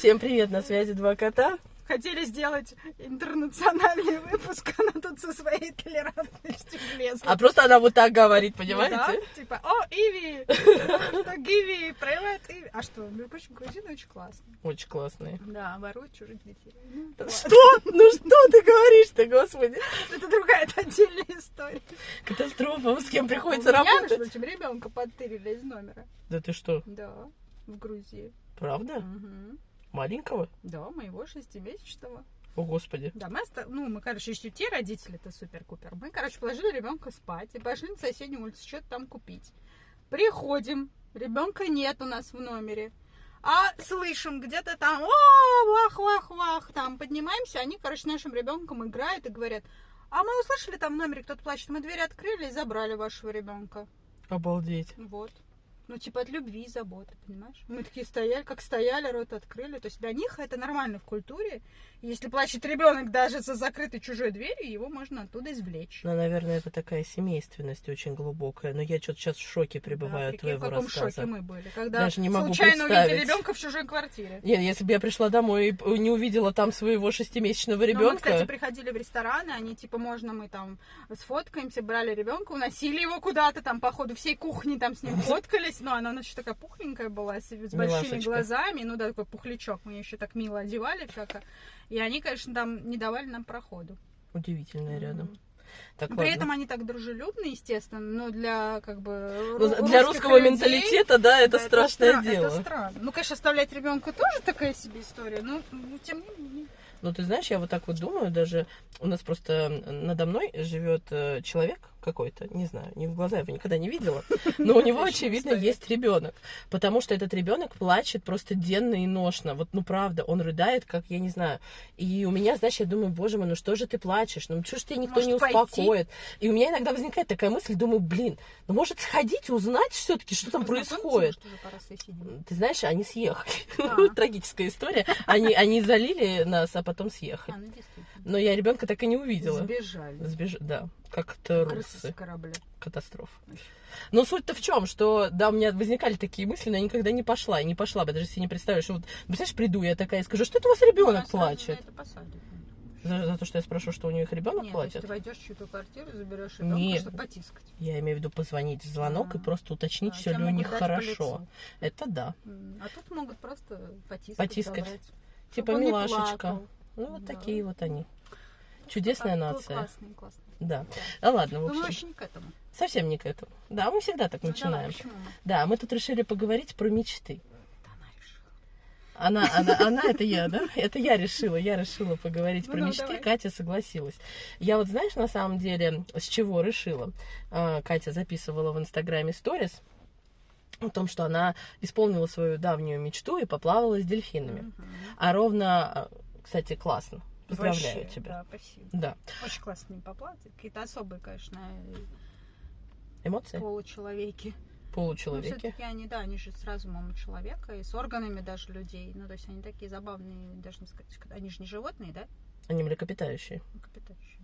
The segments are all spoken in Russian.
Всем привет, на связи два кота. Хотели сделать интернациональный выпуск, она тут со своей толерантностью влезла. А просто она вот так говорит, Ну понимаете? да, типа, о, Иви, что Гиви, привет, Иви. А что, между прочим, грузины очень классные. Очень классные. Да, воруют чужих детей. Ну. Что? Ну что ты говоришь-то, господи? Это другая, это отдельная история. Катастрофа, с кем приходится У меня, работать? между прочим, ребенка подтырили из номера. Да ты что, Да, в Грузии. правда? Мгм. Маленького? Да, моего шестимесячного. О, господи. Да, мы, оста- ну, мы, короче, еще те родители-то супер-купер. Мы, короче, положили ребенка спать и пошли на соседнюю улицу что-то там купить. Приходим, ребенка нет у нас в номере. А слышим где-то там, о, вах, вах, вах, там поднимаемся, они, короче, с нашим ребенком играют и говорят, а мы услышали там в номере кто-то плачет, мы дверь открыли и забрали вашего ребенка. Обалдеть. Вот. Ну, типа от любви и заботы, понимаешь? Мы такие стояли, как стояли, рот открыли. То есть для них это нормально в культуре. Если плачет ребенок даже за закрытой чужой дверью, его можно оттуда извлечь. Ну, наверное, это такая семейственность очень глубокая. Но я что-то сейчас в шоке пребываю Да, от твоего в каком рассказа. шоке мы были, когда Даже не могу случайно увидели ребенка в чужой квартире. Нет, если бы я пришла домой и не увидела там своего шестимесячного Но мы, ребенка, кстати, приходили в рестораны, они типа, можно мы там сфоткаемся, брали ребенка, уносили его куда-то, там, по ходу всей кухни там с ним фоткались, но она, значит, такая пухленькая была, с, с большими Милашечка. глазами, ну да, такой пухлячок, мы ее еще так мило одевали всяко, и они, конечно, там не давали нам проходу. удивительное рядом. Так, При ладно. этом они так дружелюбны, естественно, но для как бы Ну, для русского людей, менталитета, да, это да, страшное стра- дело. Это странно. Ну, конечно, оставлять ребенка тоже такая себе история, но ну, тем не менее. Ну, ты знаешь, я вот так вот думаю, даже у нас просто надо мной живет э, человек какой-то, не знаю, не в глаза его никогда не видела, но у него, очевидно, есть ребенок, потому что этот ребенок плачет просто денно и ношно, вот, ну, правда, он рыдает, как, я не знаю, и у меня, знаешь, я думаю, боже мой, ну что же ты плачешь, ну, что ж тебя никто Может, не пойти? успокоит, и у меня иногда возникает такая мысль, думаю, блин, ну, может, сходить, узнать все-таки, что там происходит, может, ты знаешь, они съехали. А. Трагическая история. Они, они залили нас, а потом съехали. А, ну. Но я ребенка так и не увидела. Сбежали. Сбеж... Да, как то Крысы русы. Катастрофа. Но суть-то в чем, что, да, у меня возникали такие мысли, но я никогда не пошла. И не пошла бы, даже если не представишь. что Вот, представляешь, приду я такая и скажу, что это у вас ребенок Нас сразу плачет? За, за то, что я спрошу, что у них ребенок Нет, то есть плачет? ты войдешь в чью-то квартиру, заберешь ребенка, Нет. чтобы потискать. Я имею в виду позвонить в звонок А. и просто уточнить, Да, все ли у них хорошо. Это да. А тут могут просто потискать. Потискать. Типа не милашечка. плакал. Ну, вот Да. такие вот они. Чудесная Так, ну, нация. Классные, классные. Да. Да ладно, в Ну, мы общем. вообще не к этому. Совсем не к этому. Да, мы всегда так Ну, начинаем. мы? Да, мы тут решили поговорить про мечты. Да, она решила. Она, она, она, это я, да? Это я решила, я решила поговорить Ну, про ну, мечты. давай. Катя согласилась. Я вот, знаешь, на самом деле, с чего решила? А, Катя записывала в Инстаграме сторис о том, что она исполнила свою давнюю мечту и поплавала с дельфинами. Мгм. А ровно, а, кстати, классно. Поздравляю Вообще, тебя. Да, спасибо. Да. Очень ним поплавать. Какие-то особые, конечно, Эмоции? получеловеки. Ну, Получеловеки. все-таки они, да, они же с разумом человека и с органами даже людей. Ну, то есть они такие забавные, даже не сказать, они же не животные, да? Они млекопитающие. Млекопитающие.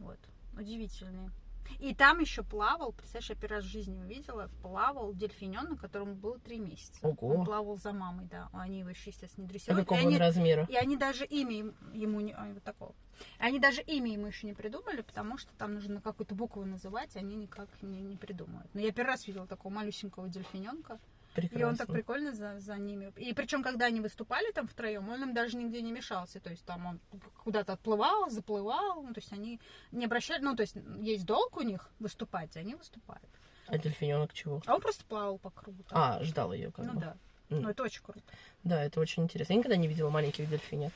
Вот. Удивительные. И там еще плавал, представляешь, я первый раз в жизни увидела, плавал дельфиненок, которому было три месяца. Ого. Он плавал за мамой, да. Они его еще, естественно, не А дрессируют. какого И он они- размера? И они даже имя им- ему не... ой, вот такого. Они даже имя ему еще не придумали, потому что там нужно какую-то букву называть, они никак не, не придумают. Но я первый раз видела такого малюсенького дельфиненка. Прекрасно. И он так прикольно за, за ними. И причем, когда они выступали там втроем, он им даже нигде не мешался. То есть там он куда-то отплывал, заплывал. Ну, то есть они не обращали... Ну, то есть есть долг у них выступать, и они выступают. А дельфиненок чего? А он просто плавал по кругу. там. А, ждал ее как ну бы. да. М. Ну, это очень круто. Да, это очень интересно. Я никогда не видела маленьких дельфинят.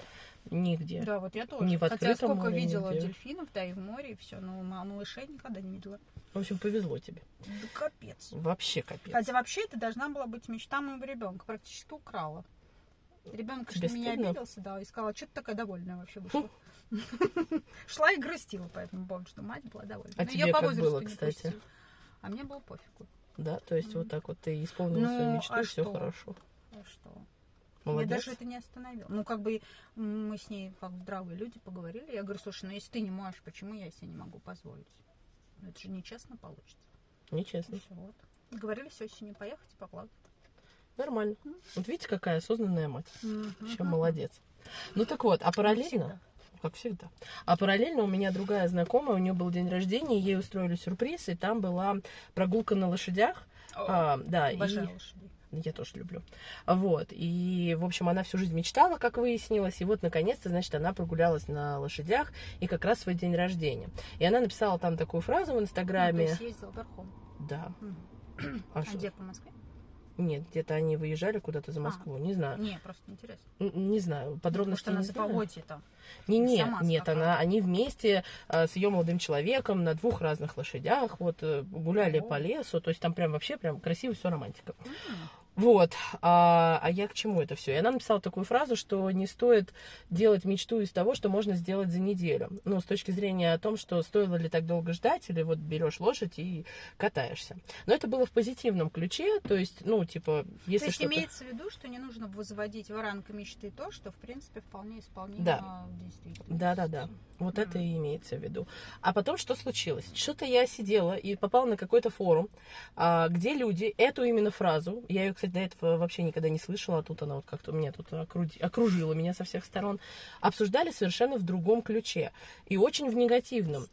Нигде. Да, вот я тоже. Не в Хотя сколько море, видела нигде. дельфинов, да, и в море, и все. Но ма- малышей никогда не видела. В общем, повезло тебе. Да капец. Вообще капец. Хотя вообще это должна была быть мечта моего ребенка. Практически украла. Ребенок, Тебе что меня стыдно? обиделся, да, и сказала, что ты такая довольная вообще вышла. Шла и грустила по этому поводу, что мать была довольна. А Но тебе как было, кстати? А мне было пофигу. Да, то есть вот так вот ты исполнила Ну, свою мечту, а все хорошо. Молодец. Меня даже это не остановило. Ну, как бы мы с ней, как здравые люди, поговорили. Я говорю, слушай, ну если ты не можешь, почему я себе не могу позволить? Ну, Это же нечестно получится. Нечестно. Всё, вот. Говорили с осенью поехать и поплавать. Нормально. Вот видите, какая осознанная мать. Мгм. Чем молодец. Ну так вот, а параллельно... Как всегда. А параллельно у меня другая знакомая, у нее был день рождения, ей устроили сюрприз, и там была прогулка на лошадях. А, да, и лошадей. Я тоже люблю. Вот. И, в общем, она всю жизнь мечтала, как выяснилось. И вот, наконец-то, значит, она прогулялась на лошадях и как раз свой день рождения. И она написала там такую фразу в Ну, то Инстаграме. есть ездил верхом. Да. Мгм. А А где по Москве? Нет, где-то они выезжали куда-то за А. Москву. Не знаю. Не, просто интересно. Н- Не знаю. Может, Подробностей она не за знаю. там. Не, не, сама нет, она, они вместе э, с ее молодым человеком на двух разных лошадях вот э, гуляли О. по лесу, то есть там прям вообще прям красиво все романтика. М. Вот, а, а я к чему это все? И она написала такую фразу, что не стоит делать мечту из того, что можно сделать за неделю. Ну, с точки зрения о том, что стоило ли так долго ждать, или вот берешь лошадь и катаешься. Но это было в позитивном ключе, то есть, ну, типа, То если есть что-то... имеется в виду, что не нужно возводить в ранг мечты то, что, в принципе, вполне исполнимо Да. в действительности. Да-да-да. Вот Мгм. это и имеется в виду. А потом что случилось? Что-то я сидела и попала на какой-то форум, а, где люди эту именно фразу, я ее, кстати, до этого вообще никогда не слышала, а тут она вот как-то меня тут окружила меня со всех сторон, обсуждали совершенно в другом ключе и очень в негативном.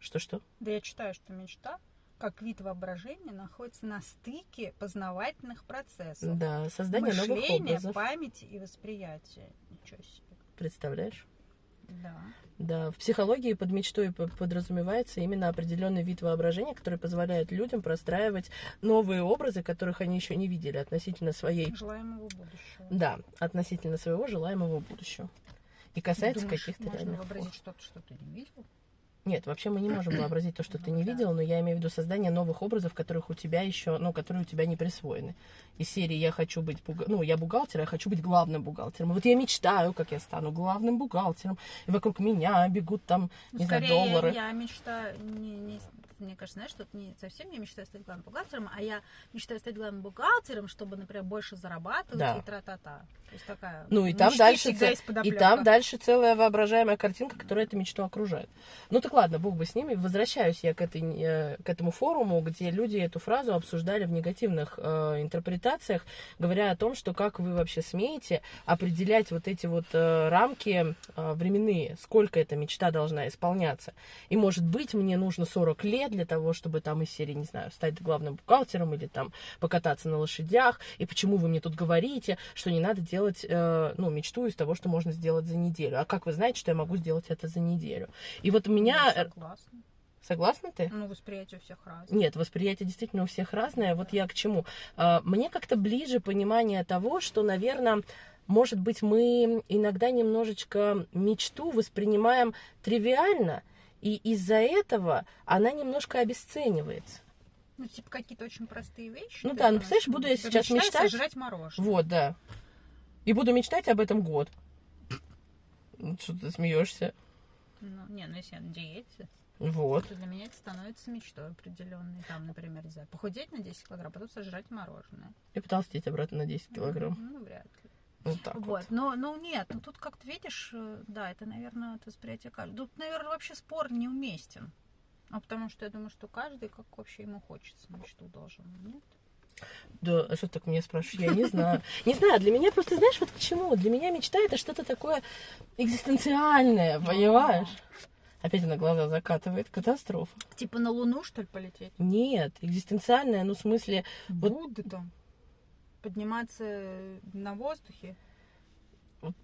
Что-что? Да я читаю, что мечта, как вид воображения, находится на стыке познавательных процессов. Да, создание новых Мышления, образов. памяти и восприятия. Ничего себе. Представляешь? Да. Да, в психологии под мечтой подразумевается именно определенный вид воображения, который позволяет людям простраивать новые образы, которых они еще не видели относительно своей, Желаемого будущего. да, относительно своего желаемого будущего. И касается каких-то можно реальных вообразить форм. что-то, что ты не видел? Нет, вообще мы не можем вообразить то, что ты не Ну видел, но я имею в виду создание новых образов, которых у тебя еще, ну, которые у тебя не присвоены. Из серии я хочу быть, буга- ну, я бухгалтер, я хочу быть главным бухгалтером. И вот я мечтаю, как я стану главным бухгалтером, и вокруг меня бегут там, Ну, не знаю, доллары. я мечтаю, не, не- мне кажется, знаешь, это не совсем я мечтаю стать главным бухгалтером, а я мечтаю стать главным бухгалтером, чтобы, например, больше зарабатывать Да. и тра-та-та. То есть такая Ну и у там дальше ц- и там дальше целая воображаемая картинка, которая эту мечту окружает. Ну так ладно, бог бы с ними. Возвращаюсь я к, этой, э, к этому форуму, где люди эту фразу обсуждали в негативных э, интерпретациях, говоря о том, что как вы вообще смеете определять вот эти вот э, рамки э, временные, сколько эта мечта должна исполняться. И может быть мне нужно 40 лет для того, чтобы там из серии, не знаю, стать главным бухгалтером или там покататься на лошадях. И почему вы мне тут говорите, что не надо делать, э, ну, мечту из того, что можно сделать за неделю. А как вы знаете, что я могу сделать это за неделю? И вот у меня... Ну, согласна. Согласна ты? Ну, восприятие у всех разное. Нет, восприятие действительно у всех разное. Вот я к чему. А, Мне как-то ближе понимание того, что, наверное, может быть, мы иногда немножечко мечту воспринимаем тривиально, и из-за этого она немножко обесценивается. Ну, типа какие-то очень простые вещи. Ну да, ну, представляешь, буду я сейчас мечтать. сожрать мороженое. Вот, да. И буду мечтать об этом год. Ну, Что ты смеешься? Ну, не, ну если я на диете, Вот. то для меня это становится мечтой определенной. Там, например, не знаю, похудеть на 10 килограмм, потом сожрать мороженое. И потолстеть обратно на 10 килограмм. Ну, вряд ли. Вот так вот. Вот, но, ну нет, ну тут как-то видишь, э, да, это, наверное, это восприятие каждого. Тут, наверное, вообще спор неуместен. А потому что я думаю, что каждый, как вообще ему хочется, мечту должен, нет? Да, а что ты так меня спрашиваешь? Я не знаю. Не знаю, для меня просто, знаешь, вот к чему? Для меня мечта это что-то такое экзистенциальное, понимаешь? Опять она глаза закатывает. Катастрофа. Типа на Луну, что ли, полететь? Нет, экзистенциальное, ну, в смысле, Вот- Будды там. Подниматься на воздухе. Вот,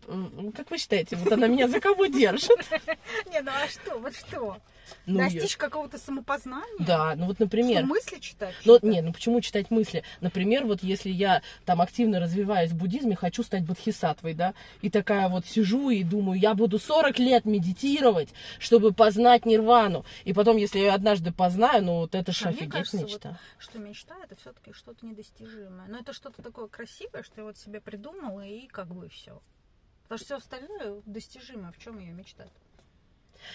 как вы считаете, вот она меня за кого держит? Не, ну а что, вот что? Ну, Достичь какого-то самопознания? Да, ну вот, Что, например, мысли читать? Ну, не, ну почему читать мысли? Например, вот если я там активно развиваюсь в буддизме, хочу стать бодхисаттвой, да, и такая вот сижу и думаю, я буду 40 лет медитировать, чтобы познать нирвану. И потом, если я однажды познаю, ну вот это же А офигеть кажется, вот мечта. что мечта это все-таки что-то недостижимое. Но это что-то такое красивое, что я вот себе придумала и как бы все. Потому что все остальное достижимо. В чем ее мечта?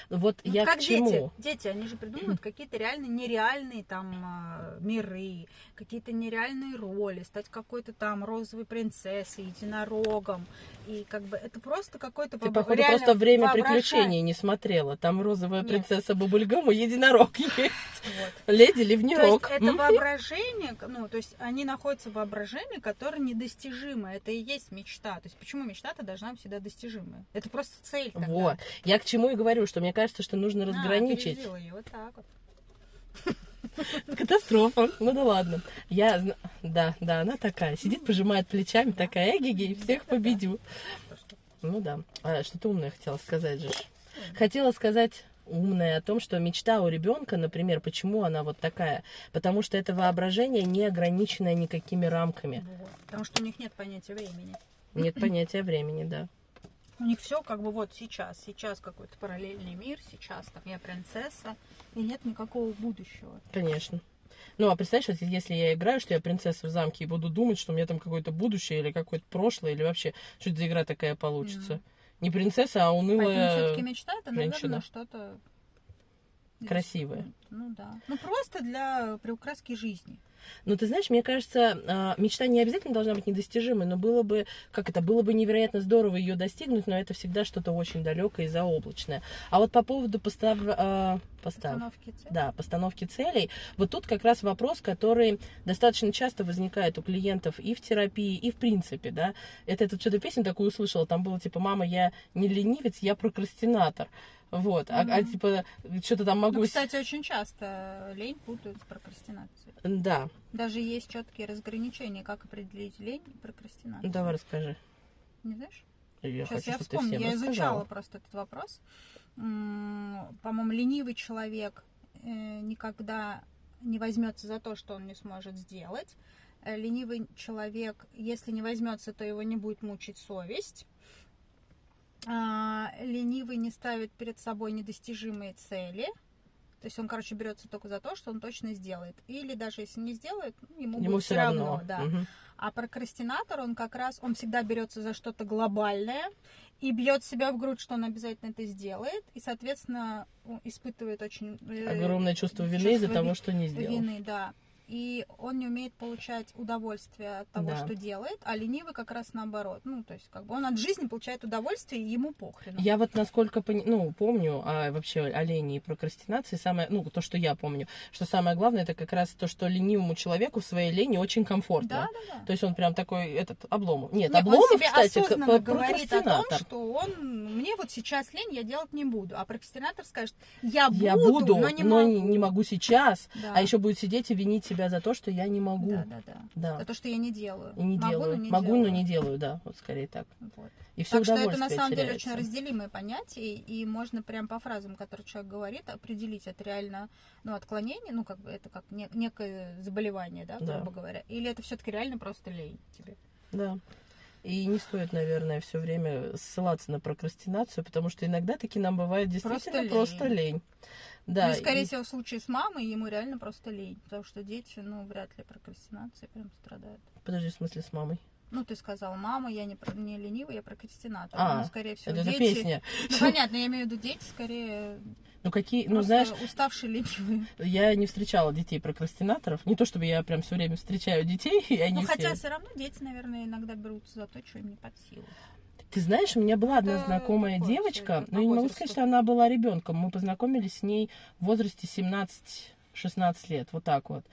Вот Ну, я как к чему? дети. Дети, они же придумывают какие-то реально нереальные там а, миры, какие-то нереальные роли, стать какой-то там розовой принцессой, единорогом. И как бы это просто какой-то Ты, походу, реально просто время приключений не смотрела. Там розовая Нет. принцесса Бабульгам и единорог есть. Вот. Леди То есть это воображение, ну, то есть они находятся в воображении, которое недостижимо. Это и есть мечта. То есть почему мечта-то должна быть всегда достижимая? Это просто цель тогда. Вот. Я к чему и говорю, что мне кажется, что нужно А, разграничить. опередила её, вот так вот. Катастрофа. Ну да ладно. Я, да, да, она такая. Сидит, пожимает плечами, такая, эгиги, всех победю. Ну да. А, что-то умное хотела сказать же. Хотела сказать умное о том, что мечта у ребенка, например, почему она вот такая? Потому что это воображение не ограниченное никакими рамками. Вот. Потому что у них нет понятия времени. Нет понятия времени, да. У них все как бы вот сейчас. Сейчас какой-то параллельный мир, сейчас там я принцесса, и нет никакого будущего. Конечно. Ну, а представляешь, вот если я играю, что я принцесса в замке, и буду думать, что у меня там какое-то будущее или какое-то прошлое, или вообще, что это за игра такая получится. Мгм. Не принцесса, а Поэтому унылая... все-таки мечта это, наверное, женщина. что-то Красивое. Ну да. Ну просто для приукраски жизни. Ну, ты знаешь, мне кажется, а, мечта не обязательно должна быть недостижимой, но было бы, как это, было бы невероятно здорово ее достигнуть, но это всегда что-то очень далекое и заоблачное. А вот по поводу постав... а, постав... Установки цели. Да, постановки целей. Вот тут как раз вопрос, который достаточно часто возникает у клиентов и в терапии, и в принципе, да. Это я тут что-то песню такую услышала, там было типа, мама, я не ленивец, я прокрастинатор. Вот, а, а, Мгм. типа, что-то там могу... Ну, кстати, очень часто лень путают с прокрастинацией. Да, Даже есть четкие разграничения, как определить лень и прокрастинацию. давай расскажи. Не знаешь? Я Сейчас хочу, я вспомню, я изучала просто этот вопрос. По-моему, ленивый человек э, никогда не возьмется за то, что он не сможет сделать. Э, Ленивый человек, если не возьмется, то его не будет мучить совесть. А, Ленивый не ставит перед собой недостижимые цели. То есть он, короче, берется только за то, что он точно сделает. Или даже если не сделает, ну, ему, Ему будет все равно. равно. да. Мгм. А прокрастинатор, он как раз, он всегда берется за что-то глобальное и бьет себя в грудь, что он обязательно это сделает, и, соответственно, испытывает очень э, Огромное чувство вины из-за того, что не сделал. вины, да. И он не умеет получать удовольствие от того, Да. что делает, а ленивый как раз наоборот. Ну, то есть, как бы он от жизни получает удовольствие, и ему похрен. Я вот насколько пони- ну, помню, а вообще о лени и прокрастинации, самое, ну, то, что я помню, что самое главное, это как раз то, что ленивому человеку в своей лени очень комфортно. Да, да, да. То есть он прям такой, этот, Обломов. Нет, Нет, Обломов, он себе кстати, осознанно говорит о том, что он мне вот сейчас лень, я делать не буду. А прокрастинатор скажет, я буду, Я буду, но не но могу. не могу сейчас. Да. А еще будет сидеть и винить себя за то, что я не могу. Да, да, да. Да. За то, что я не делаю. И не Могу, делаю. но не Могу, делаю. но не делаю, да. Вот скорее так. Вот. И все Так что это на самом деле теряется. очень разделимые понятия, и можно прям по фразам, которые человек говорит, определить, это реально ну, отклонение, ну, как бы это как не- некое заболевание, да, Да. грубо говоря, или это все-таки реально просто лень тебе. Да. И не стоит, наверное, все время ссылаться на прокрастинацию, потому что иногда таки нам бывает действительно лень. просто лень. Да, ну, и, скорее и- всего, в случае с мамой ему реально просто лень, потому что дети, ну, вряд ли прокрастинацией прям страдают. Подожди, в смысле с мамой? Ну, ты сказал, мама, я не, не ленивый, я прокрастинатор. А, ну, скорее всего, Это, это дети... песня. Ну, понятно, я имею в виду дети, скорее, Ну какие, ну знаешь, уставшие ленивые. я не встречала детей прокрастинаторов. Не то чтобы я прям все время встречаю детей, и они Ну, все. хотя все равно дети, наверное, иногда берутся за то, что им не под силу. Ты знаешь, у меня была одна знакомая девочка, но я не могу сказать, что она была ребенком. Мы познакомились с ней в возрасте 17-16 лет, вот так вот.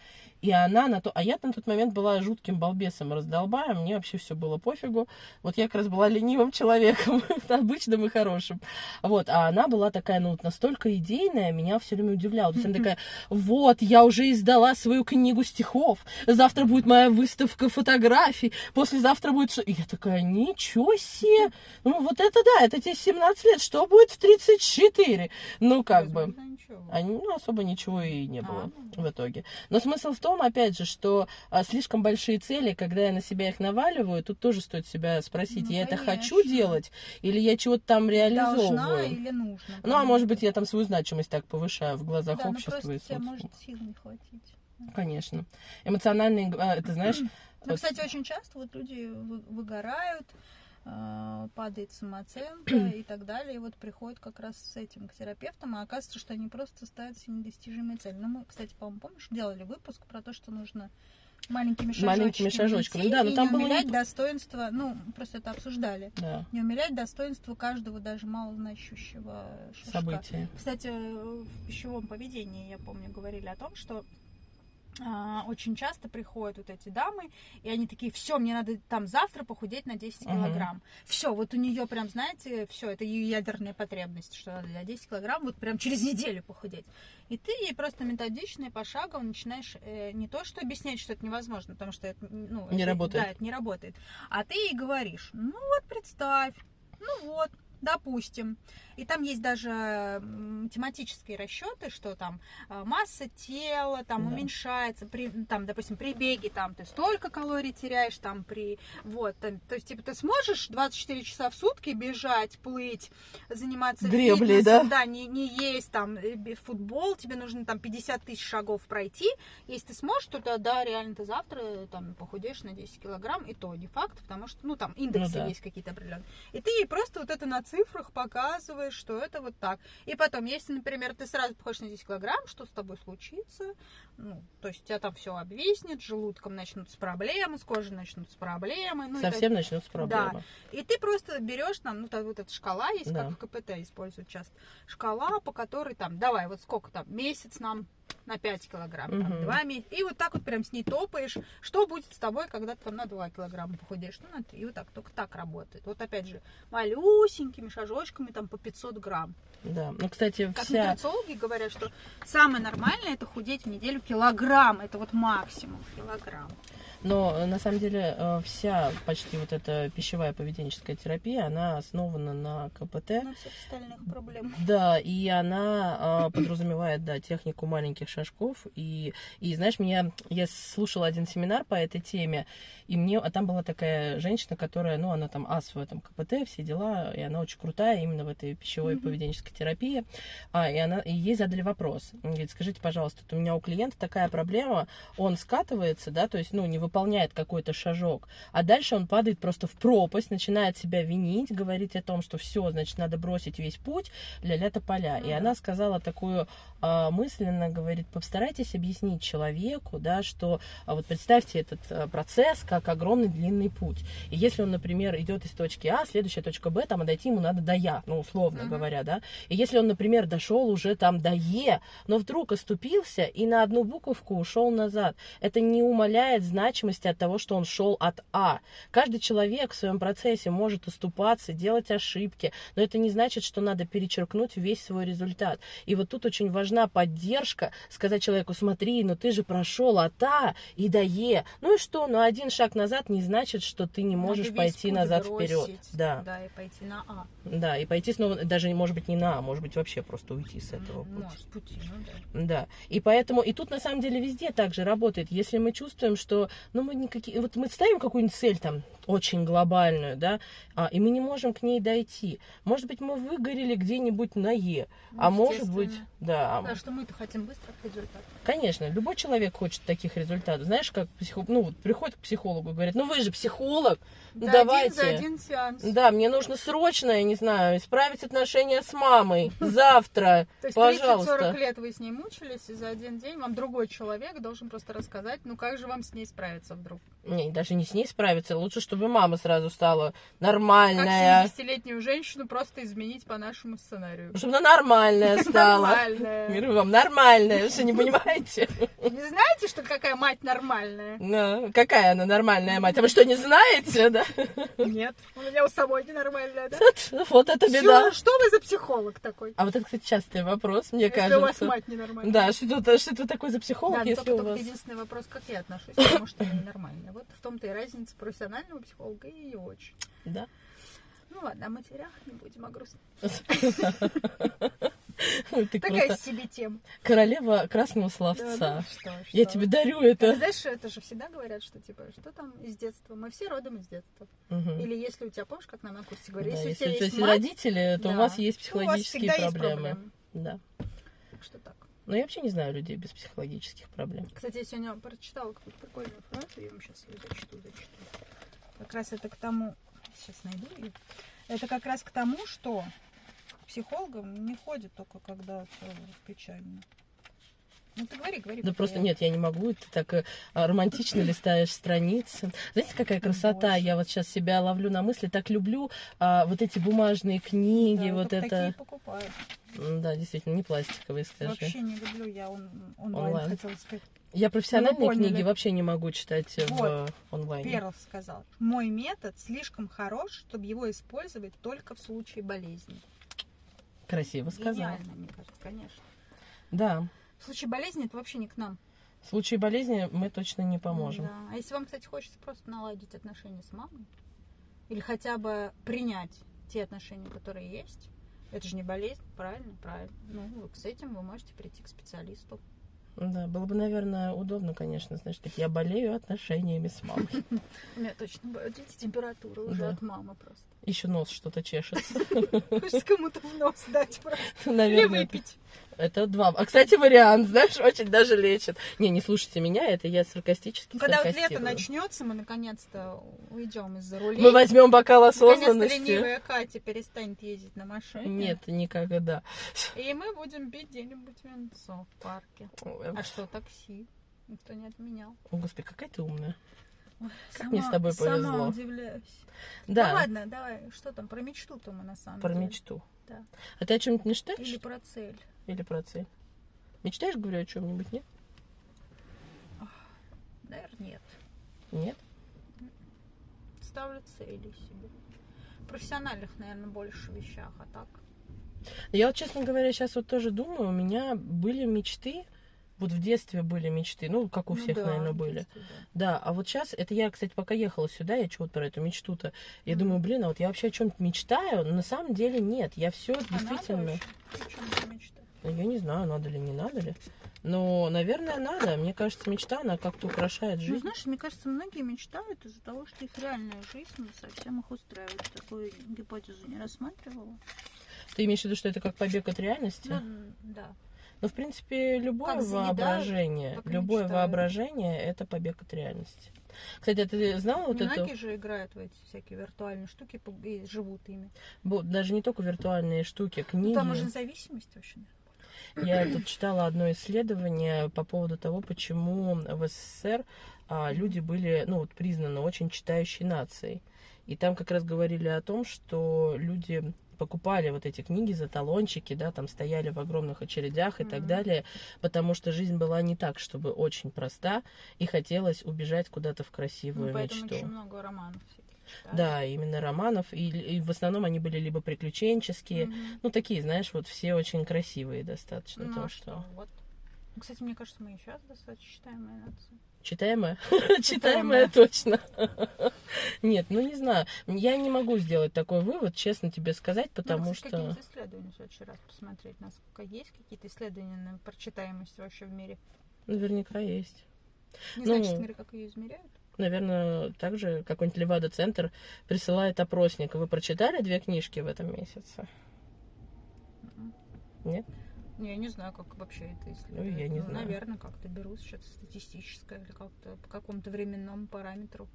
И она на то, а я на тот момент была жутким балбесом, раздолбаем, мне вообще все было пофигу. Вот я как раз была ленивым человеком, обычным и хорошим. Вот, а она была такая, ну, вот настолько идейная, меня все время удивляла. То есть она такая, вот, я уже издала свою книгу стихов, завтра будет моя выставка фотографий, послезавтра будет... что-» И я такая, ничего себе! Ну, вот это да, это тебе 17 лет, что будет в 34? Ну, как бы... Ничего. А, ну, особо ничего и не А, было ну в итоге. Но смысл в том, опять же, что а, слишком большие цели, когда я на себя их наваливаю, тут тоже стоит себя спросить, Ну, я это хочу конечно. делать или я чего-то там Должна реализовываю. или нужно. Ну, а может быть, я там свою значимость так повышаю в глазах да, ну общества просто и социума. может сил не хватить. Конечно. Эмоциональный, а, ты знаешь, Ну, вот- кстати, очень часто вот люди вы- выгорают, падает самооценка и так далее. И вот приходят как раз с этим к терапевтам, а оказывается, что они просто ставят себе недостижимые цели. Ну, мы, кстати, по-моему, помнишь, делали выпуск про то, что нужно маленькими шажочками, Маленькими шажочками, идти да, но и там не было умерять не- достоинство, ну, просто это обсуждали, Да, не умерять достоинство каждого даже малозначащего шажка. события. Кстати, в пищевом поведении, я помню, говорили о том, что очень часто приходят вот эти дамы, и они такие, все, мне надо там завтра похудеть на 10 Мгм. килограмм. Все, вот у нее прям, знаете, все, это ее ядерная потребность, что надо для 10 килограмм вот прям через неделю похудеть. И ты ей просто методично и пошагово начинаешь э, не то, что объяснять, что это невозможно, потому что это, ну, Не это- работает. Да, это не работает. А ты ей говоришь, ну вот представь, ну вот, допустим. И там есть даже м, математические расчеты, что там э, масса тела там Да. уменьшается, при, там, допустим, при беге там ты столько калорий теряешь, там при вот, там, то есть типа ты сможешь 24 часа в сутки бежать, плыть, заниматься Греблей, фитнесом, да? да, не, не есть там э, футбол, тебе нужно там 50 тысяч шагов пройти. Если ты сможешь, то да, да, реально ты завтра там похудеешь на 10 килограмм, и то не факт, потому что, ну, там индексы Ну да. есть какие-то определенные. И ты ей просто вот это на цифрах показываешь, что это вот так. И потом, если, например, ты сразу походишь на 10 килограмм, что с тобой случится? Ну, то есть у тебя там все обвиснет, желудком начнутся проблемы, с кожей начнутся проблемы. Ну, Совсем начнутся проблемы. и ты просто берешь там, ну, та- вот эта шкала есть, Да. как в КПТ используют часто. Шкала, по которой там, давай, вот сколько там, месяц нам на 5 килограмм, там, Мгм. 2 месяца. И вот так вот прям с ней топаешь. Что будет с тобой, когда ты там на 2 килограмма похудеешь? Ну, на 3. И вот так, только так работает. Вот опять же, малюсенькими шажочками, там, по 500 грамм. Да. Ну, кстати, Как вся... нутрициологи говорят, что самое нормальное это худеть в неделю килограмм. Это вот максимум килограмм. Но на самом деле э, вся почти вот эта пищевая поведенческая терапия, она основана на КПТ. На всех остальных проблем. Да, и она э, подразумевает, да, технику маленьких шажков. И, и знаешь, меня, я слушала один семинар по этой теме, и мне, а там была такая женщина, которая, ну, она там ас в этом КПТ, все дела, и она очень крутая именно в этой пищевой Мгм. поведенческой терапии. А, и, она, и ей задали вопрос. Говорит, скажите, пожалуйста, вот у меня у клиента такая проблема, он скатывается, да, то есть, ну, не выполняет какой-то шажок, а дальше он падает просто в пропасть, начинает себя винить, говорить о том, что все, значит, надо бросить весь путь, ля-ля поля. Ну И она сказала такую а, мысленно, говорит, постарайтесь объяснить человеку, да, что а вот представьте этот а, процесс как огромный длинный путь. И если он, например, идет из точки А, следующая точка Б, там, а дойти ему надо до Я, ну, условно Мгм. говоря, да. И если он, например, дошел уже там до Е, но вдруг оступился и на одну буковку ушел назад, это не умаляет значимости от того, что он шел от А. Каждый человек в своем процессе может уступаться, делать ошибки, но это не значит, что надо перечеркнуть весь свой результат. И вот тут очень важна поддержка, сказать человеку, смотри, ну ты же прошел от А и до Е. Ну и что, ну один шаг назад не значит, что ты не можешь Надо пойти назад бросить, вперед. Да, Да, и пойти на А. да, и пойти снова, даже может быть не на А, может быть вообще просто уйти с этого М, пути. Может, с пути, ну да. Да, и поэтому, и тут на самом деле везде так же работает. Если мы чувствуем, что, ну, мы никакие, вот мы ставим какую-нибудь цель там очень глобальную, да, а, и мы не можем к ней дойти. Может быть, мы выгорели где-нибудь на Е, а может быть, да, Да, что мы-то хотим быстрых результатов. конечно, любой человек хочет таких результатов. Знаешь, как психо... ну, вот приходит к психологу и говорит, ну, вы же психолог, ну, За давайте. один, за один сеанс. Да, мне нужно срочно, я не знаю, исправить отношения с мамой завтра, То есть пожалуйста. 30-40 лет вы с ней мучились, и за один день вам другой человек должен просто рассказать, ну как же вам с ней справиться вдруг. Не, даже не с ней справиться. Лучше, чтобы мама сразу стала Как нормальная. 70-летнюю женщину просто изменить по нашему сценарию. Чтобы она нормальная стала. Нормальная. Мир вам нормальная, вы что, не понимаете? Не знаете, что какая мать нормальная? Ну, какая она нормальная мать? А вы что, не знаете, да? Нет. У меня у самой ненормальная, да? Вот, вот это беда. Что вы за психолог такой? А вот это, кстати, частый вопрос, мне Если у вас кажется. мать ненормальная. Да, что это, что это такой за психолог, Да, если только, у вас... единственный вопрос, как я отношусь, потому что я ненормальная. Вот в том-то и разница профессионального психолога и не очень. Да. Ну ладно, о матерях не будем, о грустном. Такая себе тема. королева красного словца. ну Я тебе дарю это. знаешь, это же всегда говорят, что типа, что там из детства? Мы все родом из детства. Или если у тебя, помнишь, как нам на курсе говорили, если, у тебя есть родители, то у вас есть психологические проблемы. Да. Так что так. Но я вообще не знаю людей без психологических проблем. Кстати, я сегодня прочитала какую-то прикольную фразу, я вам сейчас ее зачту, зачту. Как раз это к тому, сейчас найду ее. Это как раз к тому, что к психологам не ходят только когда печально. Ну ты говори, говори. Да просто я- нет, я не могу. Ты так э, романтично листаешь страницы. Знаете, какая красота? Боже. Я вот сейчас себя ловлю на мысли. Так люблю а, вот эти бумажные книги, Да, вот только такие это. покупаю. Да, действительно, не пластиковые, скажи. Вообще не люблю я он, онлайн, Онлайн. хотела сказать. Я профессиональные книги вообще не могу читать э, в Вот. э, онлайне. Перл сказал. Мой метод слишком хорош, чтобы его использовать только в случае болезни. Красиво сказал. Гениально, мне кажется, конечно. Да. В случае болезни это вообще не к нам. В случае болезни мы точно не поможем. Да. А если вам, кстати, хочется просто наладить отношения с мамой, или хотя бы принять те отношения, которые есть, это же не болезнь, правильно? Правильно. Ну, с этим вы можете прийти к специалисту. Да, было бы, наверное, удобно, конечно, знаешь, так я болею отношениями с мамой. У меня точно дети температура уже от мамы просто. Еще нос что-то чешется. Хочется кому-то в нос дать просто. Или Наверное, это- выпить. Это два. А, кстати, вариант, знаешь, очень даже лечит. Не, не слушайте меня, это я саркастически Когда вот лето начнется, мы наконец-то уйдем из-за рулей. Мы возьмем бокал Наконец-то осознанности. ленивая Катя перестанет ездить на машине. Нет, никогда. И мы будем пить где-нибудь венцо в парке. А что, такси? Никто не отменял. О, господи, какая ты умная. Ой, Как мне с тобой повезло. Сама удивляюсь. Да, Ну ладно, давай, что там, про мечту-то мы на самом про деле. мечту. Да. А ты о чем-нибудь мечтаешь? Или про цель. Или про цель? Мечтаешь, говорю, о чем-нибудь, нет? Наверное, нет. Нет? Ставлю цели себе. Профессиональных, наверное, больше вещах, а так. Я вот, честно говоря, сейчас вот тоже думаю, у меня были мечты, вот в детстве были мечты, ну, как у Ну всех, да, наверное, были. детстве, да. Да, а вот сейчас, это я, кстати, пока ехала сюда, я чего-то про эту мечту-то, я Мгм. думаю, блин, а вот я вообще о чем-то мечтаю, но на самом деле нет, я все А надо действительно, вообще? О чем ты мечтаешь? ну, я не знаю, надо ли, не надо ли, но, наверное, надо, мне кажется, мечта, она как-то украшает Ну, жизнь. знаешь, мне кажется, многие мечтают из-за того, что их реальная жизнь не совсем их устраивает. Такую гипотезу не рассматривала. Ты имеешь в виду, что это как побег от реальности? Ну, да. Ну, в принципе, любое Как воображение, и любое мечтают. воображение это побег от реальности. Кстати, а ты знала вот Многие эту, же играют в эти всякие виртуальные штуки и живут ими. даже не только виртуальные штуки, Ну, книги. там уже зависимость вообще. Я тут читала одно исследование по поводу того, почему в СССР а, люди были, ну, вот признаны очень читающей нацией. И там как раз говорили о том, что люди покупали вот эти книги за талончики, да, там стояли в огромных очередях и так Мгм. далее, потому что жизнь была не так, чтобы очень проста, и хотелось убежать куда-то в Ну, красивую поэтому мечту. очень много романов. Да, именно романов, и, и в основном они были либо приключенческие, Мгм. ну, такие, знаешь, вот все очень красивые достаточно. Ну, то, а что... что, вот. Ну, Кстати, мне кажется, мы и сейчас достаточно читаемая нация. Читаемая? Читаемая. Точно. Нет, ну не знаю. Я не могу сделать такой вывод, честно тебе сказать, потому Надо, кстати, что... какие-нибудь исследования в следующий раз посмотреть, насколько есть какие-то исследования на прочитаемость вообще в мире. Наверняка есть. Не Ну, знаю, как ее измеряют. Наверное, также какой-нибудь Левада-центр присылает опросник. Вы прочитали две книжки в этом месяце? Нет? Не, Я не знаю, как вообще это исследуют. Ой, я не Ну, знаю. Наверное, как-то берут что-то статистическое или как-то по какому-то временному параметру.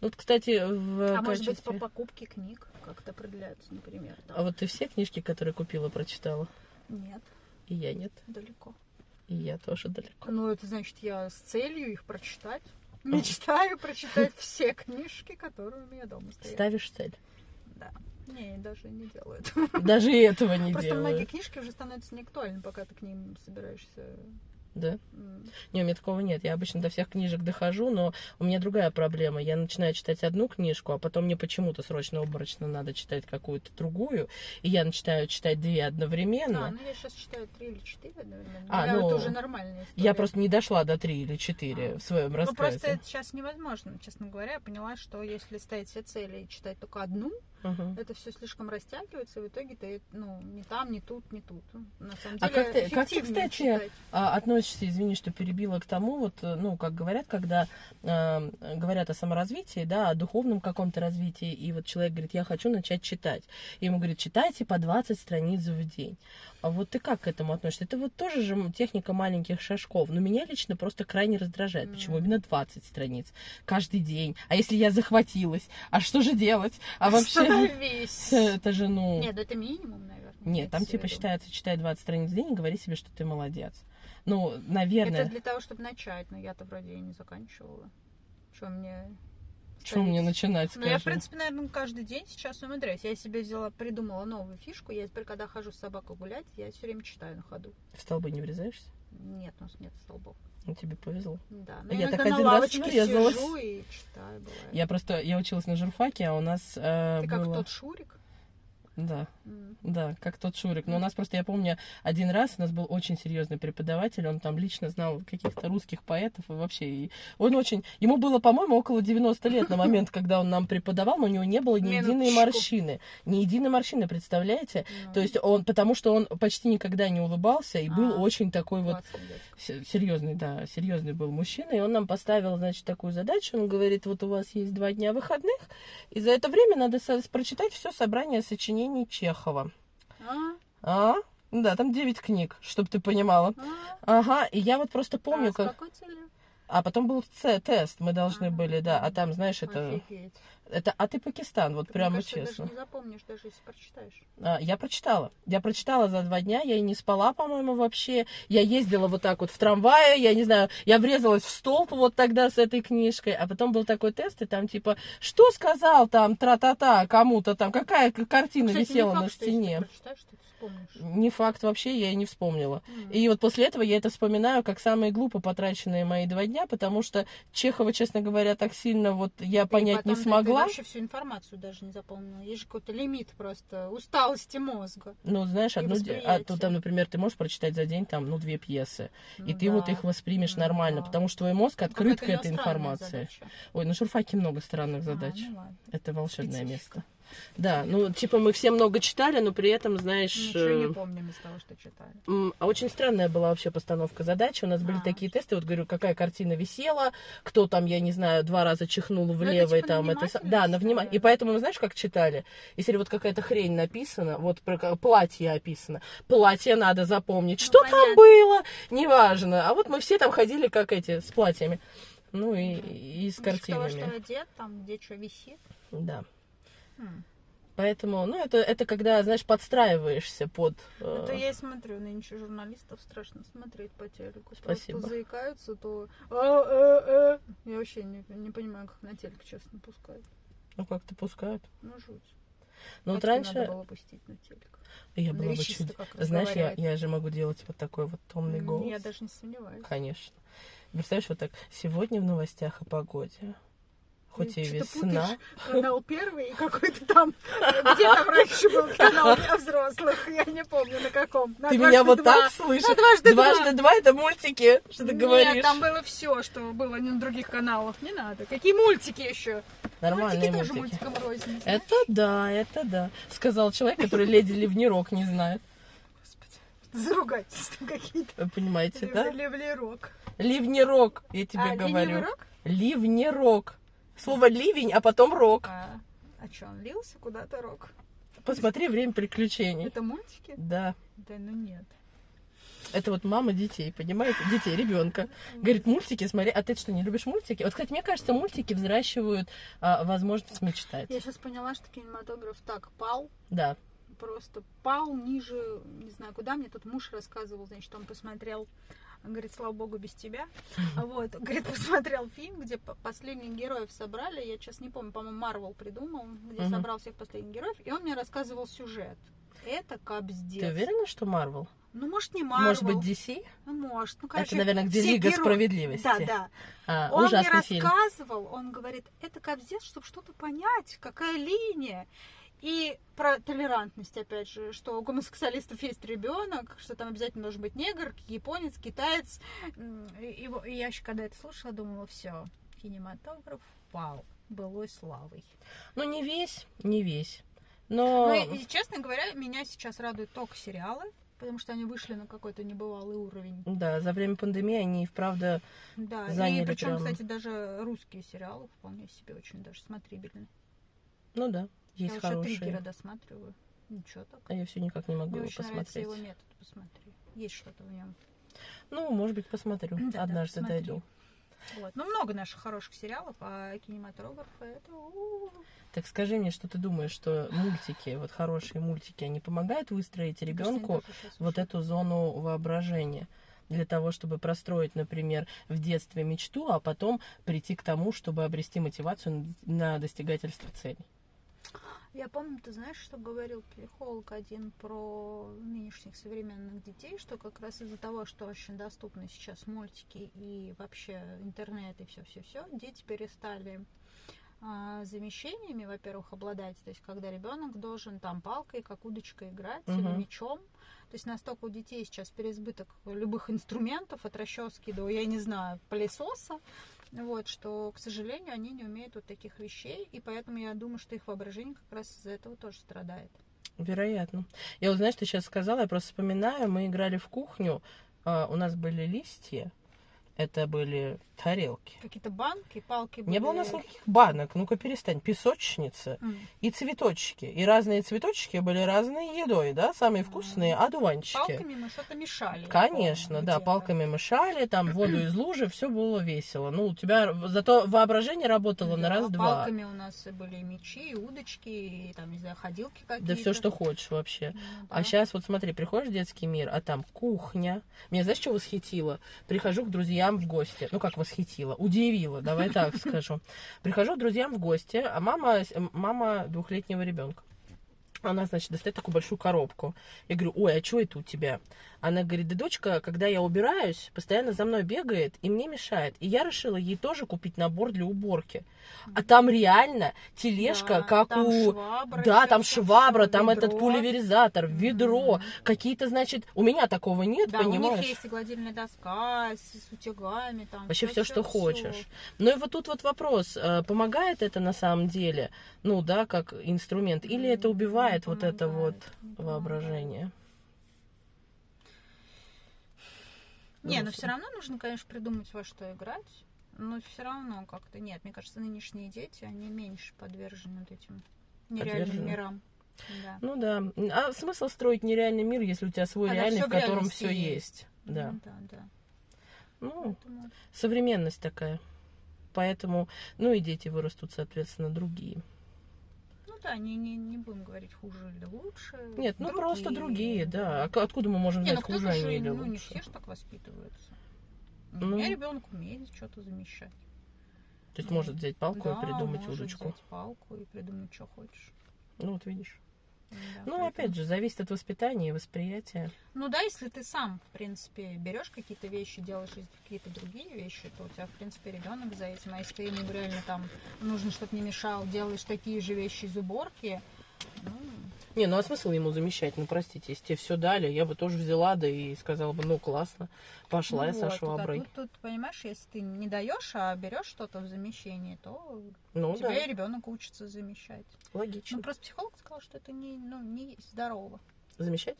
Ну, вот, кстати, в а может быть, по качестве- покупке книг как-то определяется, например. да. А вот ты все книжки, которые купила, прочитала? Нет, И я нет. далеко. И я тоже далеко. Ну, это значит, я с целью их прочитать. Мечтаю прочитать все книжки, которые у меня дома стоят. Ставишь цель. Да. Не, даже не делаю это. Даже и этого не Просто делаю. многие книжки уже становятся неактуальны, пока ты к ним собираешься. Да? м, Не, у меня такого нет. Я обычно до всех книжек дохожу, но у меня другая проблема. Я начинаю читать одну книжку, а потом мне почему-то срочно обморочно надо читать какую-то другую, и я начинаю читать две А, одновременно. ну я сейчас читаю три или четыре одновременно. А, Я- ну, это уже нормальная история. Я просто не дошла до три или четыре А. в своем Ну, рассказе. просто это сейчас невозможно, честно говоря. Я поняла, что если ставить себе цели и читать только одну, Мгм. это все слишком растягивается, и в итоге ты ну, не там, не тут, не тут. На самом А деле, как ты- как ты, кстати, читать. А относишься, извини, что перебила к тому, вот, э, ну, как говорят, когда э, говорят о саморазвитии, да, о духовном каком-то развитии, и вот человек говорит, я хочу начать читать. И ему говорят, читайте по 20 страниц в день. А вот ты как к этому относишься? Это вот тоже же техника маленьких шажков. Но меня лично просто крайне раздражает. Почему Мгм. именно 20 страниц каждый день? А если я захватилась? А что же делать? А вообще... Остановись. Это же, ну... Нет, это минимум, наверное. Нет, там типа считается, читай 20 страниц в день и говори себе, что ты молодец. Ну, наверное, Это для того, чтобы начать, но я-то вроде и не заканчивала. Что мне... что мне начинать, Ну, я, в скажи? принципе, наверное, каждый день сейчас умудряюсь. Я себе взяла, придумала новую фишку. Я теперь, когда хожу с собакой гулять, я все время читаю на ходу. В столбы не врезаешься? Нет, у нас нет столбов. Ну, тебе повезло. Да, но Я так на один раз лавочке врезалась. и читаю, бывает. Я просто, я училась на журфаке, а у нас э, Ты как было... тот Шурик? Да, Да, как тот Шурик. Но у нас просто, я помню, один раз у нас был очень серьезный преподаватель, он там лично знал каких-то русских поэтов и вообще. И он очень... Ему было, по-моему, около 90 лет на момент, когда он нам преподавал, но у него не было ни единой Минуточку. морщины. Ни единой морщины, представляете? Ну, То есть он, потому что он почти никогда не улыбался и был А, очень такой вот серьезный, да, серьезный был мужчина, и он нам поставил, значит, такую задачу. Он говорит, вот у вас есть два дня выходных, и за это время надо прочитать все собрание сочинений Чехова. А? А? Да, там 9 книг, чтобы ты понимала. А? Ага, и я вот просто помню, А как... А потом был тест, мы должны Ага. были, да, а там, знаешь, это... Офигеть. Это а ты Пакистан, вот Ты, прямо кажется, честно. даже не запомнишь, даже если прочитаешь. А, Я прочитала. Я прочитала за два дня, я и не спала, по-моему, вообще. Я ездила вот так вот в трамвае, я не знаю, я врезалась в столб вот тогда с этой книжкой, а потом был такой тест, и там типа, что сказал там тра-та-та кому-то там, какая картина Кстати, не висела факт, на что если ты стене. прочитаешь, что ты вспомнишь. Не факт вообще, я и не вспомнила. М. И вот после этого я это вспоминаю как самые глупо потраченные мои два дня, потому что Чехова, честно говоря, так сильно вот я И понять потом не смогла. Ты вообще всю информацию даже не запомнила. Есть же какой-то лимит просто усталости мозга. Ну, знаешь, одну, а то там, например, ты можешь прочитать за день там, ну, две пьесы. и Ну ты вот да. их воспримешь Ну нормально, да. потому что твой мозг Ну, открыт к какая-то этой информации. задача. Ой, на журфаке много странных А, задач. ну ладно. Это волшебное Специфика. место. Да, ну, типа, мы все много читали, но при этом, знаешь... Ничего э, не помним из того, что читали. а Очень странная была вообще постановка задачи. У нас были А. такие тесты, вот говорю, какая картина висела, кто там, я не знаю, два раза чихнул влево и типа на там это. Да, на внимание. И поэтому, мы знаешь, как читали? Если вот какая-то хрень написана, вот про платье описано, платье надо запомнить. Ну, Что там понятно. было? Неважно. А вот мы все там ходили как эти, с платьями. Ну и, и с Ну, что картинами. что одет, там, где что висит. Да. Хм. Поэтому, ну, это, это когда, знаешь, подстраиваешься под... э, Это я и смотрю, нынче журналистов страшно смотреть по телеку. Спасибо. То заикаются, то... «А, э, э». Я вообще не, не понимаю, как на телек, честно, пускают. Ну, как-то пускают. Ну, жуть. Ну, вот раньше... надо было пустить на телек. Я на была бы как Знаешь, я, я же могу делать вот такой вот томный голос. Я даже не сомневаюсь. Конечно. Представляешь, вот так, сегодня в новостях о погоде. Хоть Ты и весна. путаешь канал первый и какой-то там, где там раньше был канал для взрослых, я не помню на каком. На Ты меня вот два. так слышишь? На дважды два. Дважды два это мультики, что ты Нет, говоришь. там было все, что было на других каналах. Не надо. Какие мультики еще? Нормальные мультики тоже мультики. мультиком рознь. Это да, это да. Сказал человек, который леди Ливнерок не знает. Господи, заругательства какие-то. Вы понимаете, да? Левлерок. Ливнерок, я тебе А, говорю. ленивый-рок? Ливнерок. Слово ливень, а потом рок. А, а что, он лился куда-то рок? Посмотри время приключений. Это мультики? Да. Да ну нет. Это вот мама детей, понимаете? Детей, ребенка. Говорит, мультики, смотри, а ты что, не любишь мультики? Вот, кстати, мне кажется, мультики взращивают а, возможность мечтать. Я сейчас поняла, что кинематограф так пал, Да. просто пал ниже, не знаю куда. Мне тут муж рассказывал, значит, он посмотрел, он говорит, слава богу, без тебя. А Вот, говорит, посмотрел фильм, где по- последних героев собрали, я сейчас не помню, по-моему, Марвел придумал, где Мгм. собрал всех последних героев, и он мне рассказывал сюжет. Это капздец. Ты уверена, что Марвел? Ну, может, не Марвел. Может быть, DC? Ну, может. Ну, Это, короче, наверное, где Лига герои- справедливости. Да, да. А, Он мне ужасный фильм. рассказывал, он говорит, это капздец, чтобы что-то понять, какая линия. И про толерантность, опять же, что у гомосексуалистов есть ребенок, что там обязательно должен быть негр, японец, китаец. И, я еще когда это слушала, думала, все, кинематограф, вау, былой славой. Ну, не весь, не весь. Но... Ну, и, и, честно говоря, меня сейчас радуют только сериалы, потому что они вышли на какой-то небывалый уровень. Да, за время пандемии они и вправду Да, заняли и причем, прям- кстати, даже русские сериалы вполне себе очень даже смотрибельны. Ну да, есть Я хорошие. уже триггера досматриваю. Ничего так. А я все никак не могу Мне его очень нравится посмотреть. его метод, посмотри. Есть что-то в нем. Ну, может быть, посмотрю. Да-да, Однажды посмотри. дойду. Вот. Ну, много наших хороших сериалов, а кинематографа это... Так скажи мне, что ты думаешь, что мультики, вот хорошие мультики, они помогают выстроить ребенку вот эту зону воображения? Для того, чтобы простроить, например, в детстве мечту, а потом прийти к тому, чтобы обрести мотивацию на достигательство целей. Я помню, ты знаешь, что говорил психолог один про нынешних современных детей, что как раз из-за того, что очень доступны сейчас мультики и вообще интернет и все-все-все, дети перестали а, замещениями, во-первых, обладать, то есть когда ребенок должен там палкой, как удочкой играть или Мгм. мечом, то есть настолько у детей сейчас переизбыток любых инструментов, от расчески до, я не знаю, пылесоса, вот, что, к сожалению, они не умеют вот таких вещей, и поэтому я думаю, что их воображение как раз из-за этого тоже страдает. Вероятно. Я вот, знаешь, ты сейчас сказала, я просто вспоминаю, мы играли в кухню, а, у нас были листья, это были тарелки. Какие-то банки, палки Не было у были- нас никаких банок, ну-ка перестань, песочница М. и цветочки. И разные цветочки были разной едой, да, самые вкусные одуванчики. Палками мы что-то мешали. Конечно, помню, да, палками мешали, там воду из лужи, все было весело. Ну, у тебя зато воображение работало на Да, раз-два. Палками у нас были и мечи, и удочки, и там, не знаю, ходилки какие-то. Да все, что хочешь вообще. Ну, А да. сейчас вот смотри, приходишь в детский мир, а там кухня. Меня знаешь, что восхитило? Прихожу к друзьям в гости. Ну, как восхитило? Удивило, давай так скажу. Прихожу к друзьям в гости, а мама, мама двухлетнего ребенка. Она, значит, достает такую большую коробку. Я говорю, ой, а что это у тебя? Она говорит, да дочка, когда я убираюсь, постоянно за мной бегает и мне мешает. И я решила ей тоже купить набор для уборки. А там реально тележка, Да, как там у... швабра, Да, там швабра, там этот пульверизатор, ведро, Мгм. какие-то, значит, у меня такого нет, Да, у понимаешь? них есть и гладильная доска с, с утюгами. Там, Вообще все, что всё. хочешь. Ну и вот тут вот вопрос, э, помогает это на самом деле, ну да, как инструмент, или это М, убивает не вот это вот воображение? Не, но Грустно. все равно нужно, конечно, придумать во что играть. Но все равно как-то нет. Мне кажется, нынешние дети, они меньше подвержены вот этим нереальным Подвержены. мирам. Да. Ну да. А смысл строить нереальный мир, если у тебя свой Когда реальный, в котором все есть. есть? Да. Ну, да, да. Ну, Поэтому- современность такая. Поэтому, ну и дети вырастут, соответственно, другие. Ну да, не, не, не будем говорить хуже или лучше. Нет, ну просто другие, да. А откуда мы можем Не, ну знать, кто-то хуже же, они или ну не лучше? все же так воспитываются. У Ну. меня ребенок умеет что-то замещать. То есть Ну, может взять палку да, и придумать может удочку. взять палку и придумать, что хочешь. Ну вот видишь. Да, Ну, поэтому- опять же, зависит от воспитания и восприятия. Ну да, если ты сам, в принципе, берешь какие-то вещи, делаешь какие-то другие вещи, то у тебя, в принципе, ребенок за этим. А если ты ему реально там нужно, чтобы не мешал, делаешь такие же вещи из уборки, ну, Не, ну а смысл ему замещать? Ну, простите, если тебе все дали, я бы тоже взяла, да и сказала бы, ну, классно, пошла ну я вот, шваброй. а тут, тут, понимаешь, если ты не даешь, а берешь что-то в замещении, то Ну, у тебя да, ребенок учится замещать. логично. Ну, просто психолог сказал, что это не, ну, не здорово. Замещать?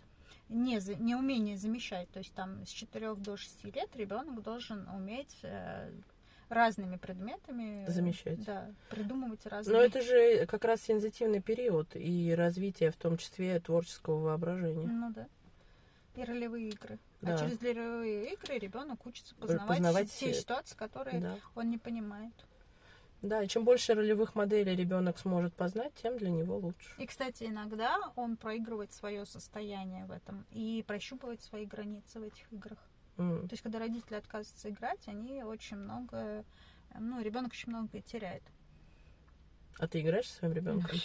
Не, не умение замещать. То есть там с 4 до 6 лет ребенок должен уметь э, разными предметами Замещать. Да, придумывать разные. Но это же как раз сензитивный период и развитие, в том числе, творческого воображения. Ну да. И ролевые игры. Да. А через ролевые игры ребенок учится познавать, Познавать те все- ситуации, которые Да. он не понимает. да, и чем больше ролевых моделей ребенок сможет познать, тем для него лучше. И, кстати, иногда он проигрывает свое состояние в этом и прощупывает свои границы в этих играх. То есть, когда родители отказываются играть, они очень много, э, ну, ребенок очень много теряет. А ты играешь со своим ребенком?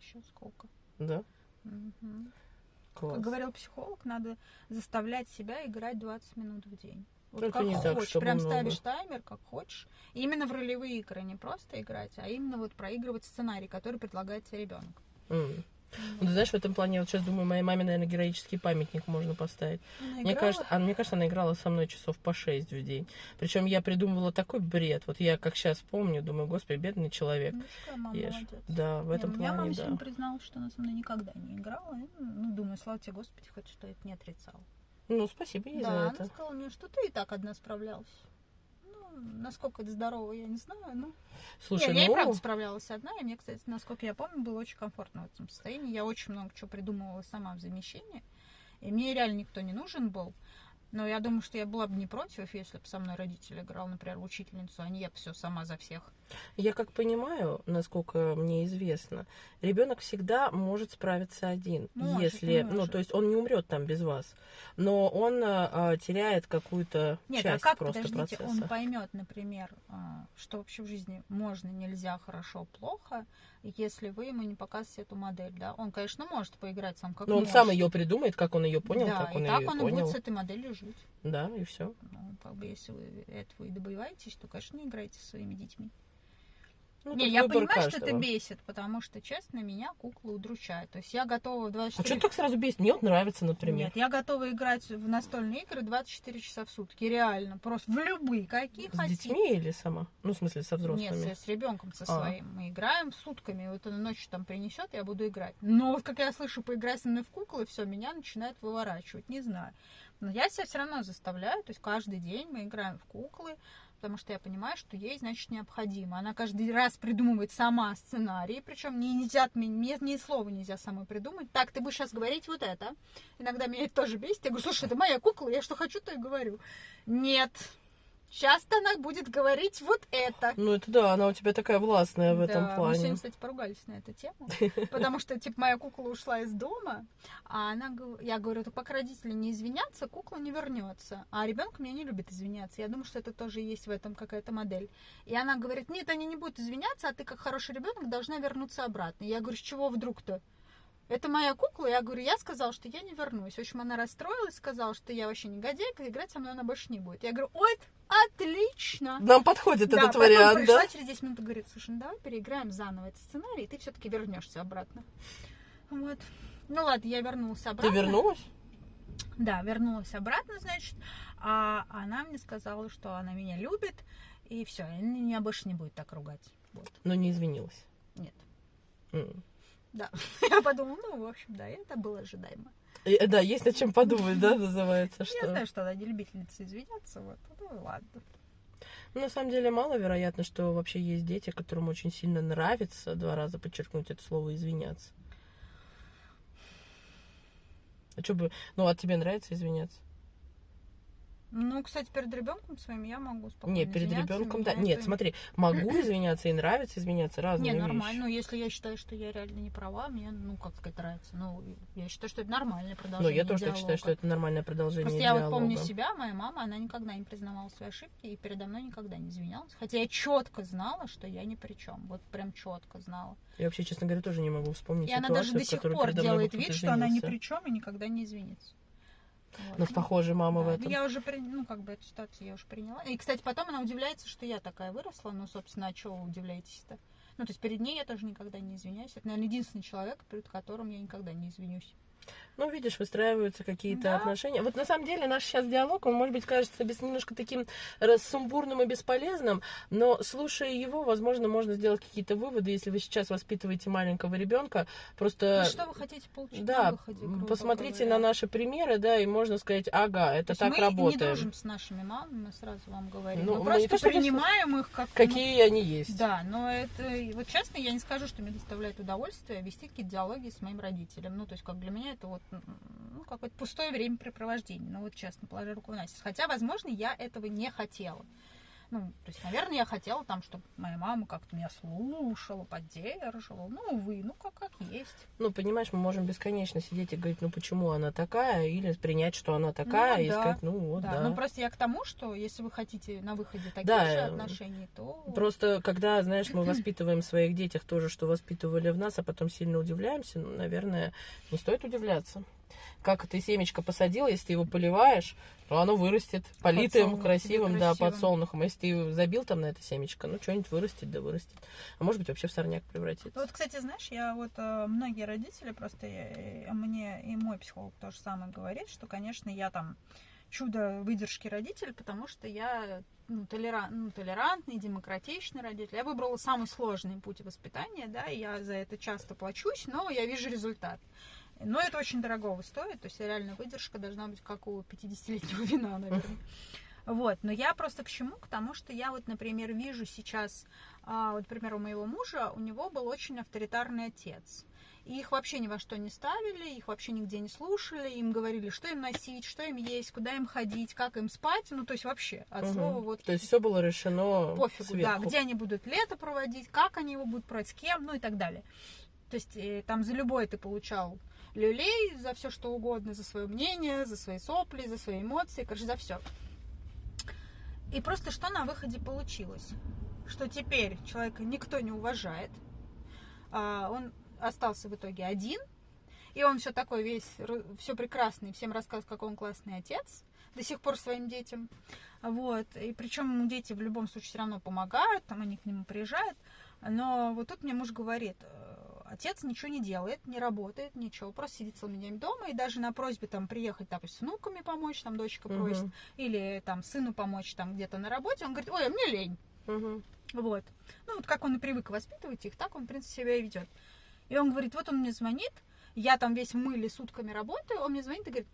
Еще сколько. Да? Мгм. Класс. Как говорил психолог, надо заставлять себя играть 20 минут в день. Вот Это как не так, хочешь. чтобы Прям много. ставишь таймер, как хочешь. Именно в ролевые игры, не просто играть, а именно вот проигрывать сценарий, который предлагает тебе ребенок. М. Ну, ты знаешь, в этом плане, я вот сейчас думаю, моей маме, наверное, героический памятник можно поставить. Она Мне играла? кажется, а мне кажется, она играла со мной часов по шесть в день. Причем я придумывала такой бред. Вот я как сейчас помню, думаю, господи, бедный человек. Ну, молодец. Да, в этом у меня плане, мама да. призналась, что она со мной никогда не играла. И, Ну, думаю, слава тебе, Господи, хоть что это не отрицала. Ну, спасибо ей да, за она это. сказала мне, что ты и так одна справлялась. Ну, насколько это здорово, я не знаю, но... Слушай, Не, я и ну, правда справлялась одна, и мне, кстати, насколько я помню, было очень комфортно в этом состоянии. Я очень много чего придумывала сама в замещении, и мне реально никто не нужен был. Но я думаю, что я была бы не против, если бы со мной родитель играл, например, учительницу, а не я все сама за всех. Я как понимаю, насколько мне известно, ребенок всегда может справиться один, Может, если, ну, может. то есть он не умрет там без вас, но он а, а, теряет какую-то Нет, часть а как, просто подождите, процесса. он поймет, например, а, что вообще в жизни можно, нельзя, хорошо, плохо, если вы ему не показываете эту модель, да? Он, конечно, может поиграть сам как Но он может. сам ее придумает, как он ее понял, да, как он и ее так он и понял. будет с этой моделью жить. Да, и все. Ну, как бы, если вы этого и добиваетесь, то, конечно, не играйте со своими детьми. Ну, не, я понимаю, что это каждого. бесит, потому что, честно, меня куклы удручают. То есть я готова в А 24... что так сразу бесит? Мне вот нравится, например. Нет, я готова играть в настольные игры 24 часа в сутки, реально. Просто в любые, какие С хотите. детьми или сама? Ну, в смысле, со взрослыми. Нет, с, с ребенком со А. своим. Мы играем сутками. Вот он ночью там принесет, я буду играть. Но вот как я слышу, поиграй со мной в куклы, все, меня начинает выворачивать. Не знаю. Но я себя все равно заставляю. То есть каждый день мы играем в куклы, потому что я понимаю, что ей, значит, необходимо. Она каждый раз придумывает сама сценарий, причем не нельзя, мне ни слова нельзя самой придумать. Так, ты будешь сейчас говорить вот это. Иногда меня это тоже бесит. Я говорю, слушай, это моя кукла, я что хочу, то и говорю. Нет, сейчас она будет говорить вот это. Ну, это да, она у тебя такая властная в Да, этом Мы плане. сегодня, кстати, поругались на эту тему, потому что, типа, моя кукла ушла из дома, а она, я говорю, так пока родители не извинятся, кукла не вернется. А ребенок меня не любит извиняться. Я думаю, что это тоже есть в этом какая-то модель. И она говорит, нет, они не будут извиняться, а ты, как хороший ребенок, должна вернуться обратно. Я говорю, с чего вдруг-то? Это моя кукла, я говорю, я сказала, что я не вернусь. В общем, она расстроилась, сказала, что я вообще негодяйка, играть со мной она больше не будет. Я говорю, ой, отлично! Нам подходит Да, этот потом вариант, пришла да? через 10 минут и говорит, слушай, ну давай переиграем заново этот сценарий, и ты все-таки вернешься обратно. Вот. Ну ладно, я вернулась Ты обратно. вернулась? Да, вернулась обратно, значит. А она мне сказала, что она меня любит, и все, меня больше не будет так ругать. Вот. Но не извинилась. Нет. М. Да. Я подумала, ну, в общем, да, это было ожидаемо. И, э, Да, есть над чем подумать, да, называется, Я что... знаю, что она не любительница извиняться, вот. Ну, ладно. На самом деле маловероятно, что вообще есть дети, которым очень сильно нравится, два раза подчеркнуть это слово, извиняться. А что бы... Ну, а тебе нравится извиняться? Ну, кстати, перед ребенком своим я могу спокойно Нет, перед ребенком, да. Нет, это- смотри, могу извиняться и нравится извиняться, разные Не, вещи. нормально. Ну, если я считаю, что я реально не права, мне, ну, как сказать, нравится. Ну, я считаю, что это нормальное Ну, продолжение я тоже так диалога. считаю, что это нормальное продолжение Просто я вот диалога. помню себя, моя мама, она никогда не признавала свои ошибки и передо мной никогда не извинялась. Хотя я четко знала, что я ни при чем. Вот прям четко знала. Я вообще, честно говоря, тоже не могу вспомнить И она ситуацию, даже до сих пор делает вид, что она ни при чем и никогда не извинится. Вот. У нас похожая мама в Да, этом. Я уже, при- ну, как бы эту ситуацию я уже приняла. И, кстати, потом она удивляется, что я такая выросла. Ну, собственно, а чего вы удивляетесь-то? Ну, то есть перед ней я тоже никогда не извиняюсь. Это, наверное, единственный человек, перед которым я никогда не извинюсь. Ну, видишь, выстраиваются какие-то Да. отношения. Вот на самом деле наш сейчас диалог, он, может быть, кажется без немножко таким рассумбурным и бесполезным, но слушая его, возможно, можно сделать какие-то выводы, если вы сейчас воспитываете маленького ребенка. Просто Ну, что вы хотите получить да, на выходе? грубо посмотрите говоря? на наши примеры, да, и можно сказать, ага, это То есть так мы не работает. дружим с нашими мамами, мы сразу вам говорим. Ну, мы мы просто то, принимаем их как... ну, Какие они есть. Да, но это, вот честно, я не скажу, что мне доставляет удовольствие вести какие-то диалоги с моим родителем. Ну, то есть, как для меня это вот, ну, какое-то пустое времяпрепровождение. Ну, вот честно, положа руку на сердце. Хотя, возможно, я этого не хотела. Ну, то есть, наверное, я хотела там, чтобы моя мама как-то меня слушала, поддерживала. Ну, увы, ну, как, как есть. Ну, понимаешь, мы можем бесконечно сидеть и говорить, ну, почему она такая, или принять, что она такая, Ну, и да. сказать, ну, вот, да. да. Ну, просто я к тому, что если вы хотите на выходе таких Да, же отношений, то... Просто, когда, знаешь, мы воспитываем в своих детях тоже, что воспитывали в нас, а потом сильно удивляемся, ну, наверное, не стоит удивляться. Как ты семечко посадил, если ты его поливаешь, то оно вырастет политым, Подсолнух, красивым, да, красивым. подсолнухом. Если ты забил там на это семечко, ну, что-нибудь вырастет, да вырастет. А может быть, вообще в сорняк превратится. Вот, кстати, знаешь, я вот э, многие родители просто э, мне и мой психолог тоже самое говорит, что, конечно, я там чудо выдержки родитель, потому что я ну, толеран- ну, толерантный, демократичный родитель. Я выбрала самый сложный путь воспитания, да, и я за это часто плачусь, но я вижу результат. Но это очень дорогого стоит, то есть реально выдержка должна быть как у 50-летнего вина, наверное. Вот, но я просто к чему? К тому, что я вот, например, вижу сейчас, а, вот, например, у моего мужа, у него был очень авторитарный отец. И их вообще ни во что не ставили, их вообще нигде не слушали, им говорили, что им носить, что им есть, куда им ходить, как им спать, ну, то есть вообще от Мгм. слова вот То есть все было решено пофигу, сверху. да, где они будут лето проводить, как они его будут проводить, с кем, ну и так далее. То есть э, там за любое ты получал люлей, за все что угодно, за свое мнение, за свои сопли, за свои эмоции, короче, за все. И просто что на выходе получилось? Что теперь человека никто не уважает, а, он остался в итоге один, и он все такой весь, все прекрасный, всем рассказывает, какой он классный отец, до сих пор своим детям. Вот. И причем ему дети в любом случае все равно помогают, там они к нему приезжают. Но вот тут мне муж говорит, отец ничего не делает, не работает, ничего, просто сидит целыми днями дома, и даже на просьбе там приехать, допустим, с внуками помочь, там дочка Мгм. просит, или там сыну помочь там где-то на работе, он говорит, ой, а мне лень. Мгм. Вот. Ну, вот как он и привык воспитывать их, так он, в принципе, себя и ведет. И он говорит, вот он мне звонит, я там весь в мыле сутками работаю, он мне звонит и говорит,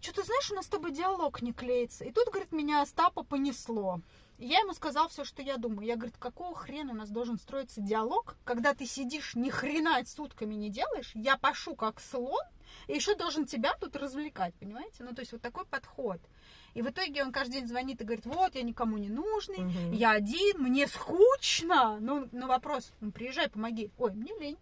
что ты знаешь, у нас с тобой диалог не клеится. И тут, говорит, меня Остапа понесло. Я ему сказал все, что я думаю. Я, говорит, какого хрена у нас должен строиться диалог, когда ты сидишь ни хрена сутками не делаешь, я пашу как слон, и еще должен тебя тут развлекать, понимаете? Ну, то есть вот такой подход. И в итоге он каждый день звонит и говорит, вот, я никому не нужный, Мгм. я один, мне скучно. Ну, ну вопрос, ну, приезжай, помоги. Ой, мне лень.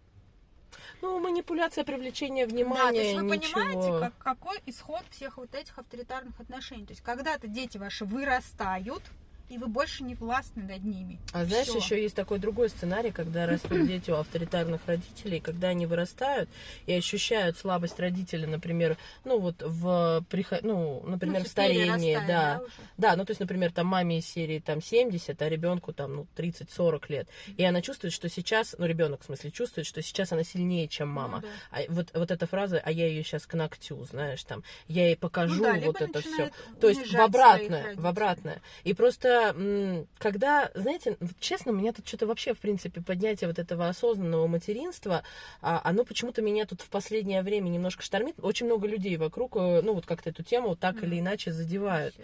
Ну, манипуляция, привлечение да, то внимания, есть вы ничего. понимаете, как, какой исход всех вот этих авторитарных отношений. То есть когда-то дети ваши вырастают, и вы больше не властны над ними. А знаешь, Всё. еще есть такой другой сценарий, когда растут дети у авторитарных родителей, когда они вырастают и ощущают слабость родителя, например, ну вот в приход... ну, например, Ну, в старении, перерастая, да. уже? Да, ну то есть, например, там маме из серии там 70, а ребенку там ну 30-40 лет. И она чувствует, что сейчас, ну ребенок в смысле чувствует, что сейчас она сильнее, чем мама. Ну, да. А вот, вот эта фраза, а я ее сейчас к ногтю, знаешь, там, я ей покажу Ну да, вот это все. То есть в обратное, в родителей. обратное. И просто, когда, знаете, вот честно, у меня тут что-то вообще, в принципе, поднятие вот этого осознанного материнства, а, оно почему-то меня тут в последнее время немножко штормит. Очень много людей вокруг, э, ну, вот как-то эту тему так или иначе задевают.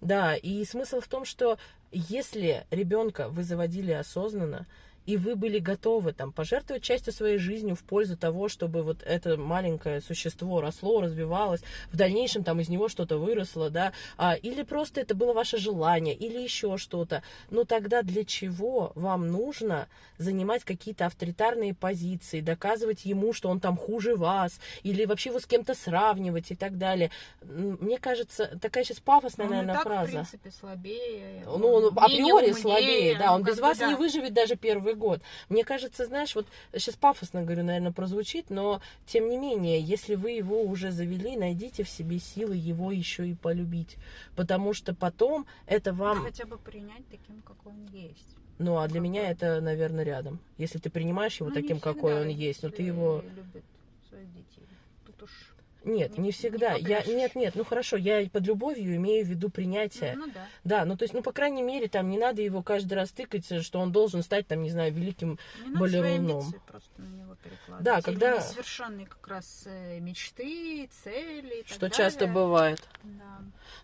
Да, и смысл в том, что если ребенка вы заводили осознанно, и вы были готовы там пожертвовать частью своей жизни в пользу того, чтобы вот это маленькое существо росло, развивалось, в дальнейшем там из него что-то выросло, да, а, или просто это было ваше желание, или еще что-то, ну тогда для чего вам нужно занимать какие-то авторитарные позиции, доказывать ему, что он там хуже вас, или вообще его с кем-то сравнивать и так далее. Мне кажется, такая сейчас пафосная, Он и наверное, так, в фраза. принципе, слабее. Ну, он априори умнее, слабее, да, он ну, без вас да. не выживет даже первый год. Мне кажется, знаешь, вот сейчас пафосно говорю, наверное, прозвучит, но тем не менее, если вы его уже завели, найдите в себе силы его еще и полюбить, потому что потом это вам, Хотя бы принять таким, какой он есть. ну, а для как меня это, наверное, рядом. Если ты принимаешь его Ну, таким, какой он есть, но ты его любит своих детей. Тут уж... нет, не- не не всегда. Я попрячешь. нет, нет, ну хорошо, я под любовью имею в виду принятие. Ну да. Да, ну то есть, ну, по крайней мере, там не надо его каждый раз тыкать, что он должен стать, там, не знаю, великим Не балеруном. просто на него. Да, Или когда- несовершенные как раз э, мечты, цели Что далее. часто бывает. Да.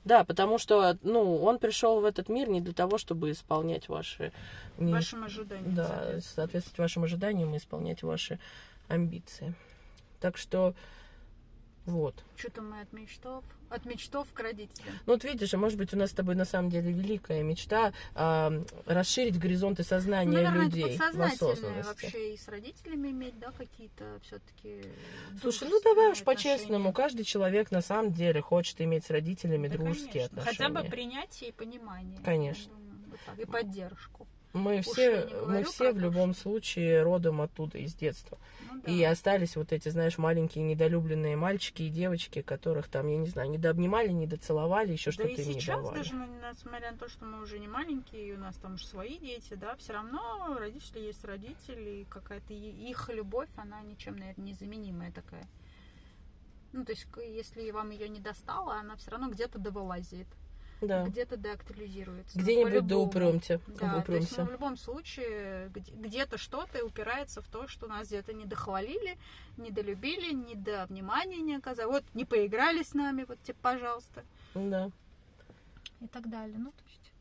Да, потому что, ну, он пришел в этот мир не для того, чтобы исполнять ваши... не- Вашим ожиданиям. да, соответствовать вашим ожиданиям и исполнять ваши амбиции. Так что, вот. Что-то мы от мечтов, от мечтов к родителям. Ну, вот видишь, а может быть, у нас с тобой на самом деле великая мечта а, расширить горизонты сознания Ну, наверное, людей это подсознательное вообще и с родителями иметь, да, какие-то все-таки. Слушай, ну давай уж по-честному, каждый человек на самом деле хочет иметь с родителями дружеские отношения. Хотя бы принятие и понимание. Конечно. думаю, И поддержку. Мы Уж все, мы все в любом случае родом оттуда, из детства. Ну да. И остались вот эти, знаешь, маленькие недолюбленные мальчики и девочки, которых там, я не знаю, недообнимали, недоцеловали, еще Да что-то им не сейчас, давали. даже несмотря на то, что мы уже не маленькие, и у нас там уже свои дети, да, все равно родители есть родители, и какая-то их любовь, она ничем, наверное, незаменимая такая. Ну, то есть, если вам ее не достало, она все равно где-то довылазит, Да. где-то доактуализируется. Ну, Где-нибудь да упремте. Да, то есть, упремся. ну, в любом случае, где- где-то что-то упирается в то, что нас где-то недохвалили, недолюбили, не до внимания не оказали. Вот не поиграли с нами, вот тебе, пожалуйста. Да. И так далее. Ну, то есть,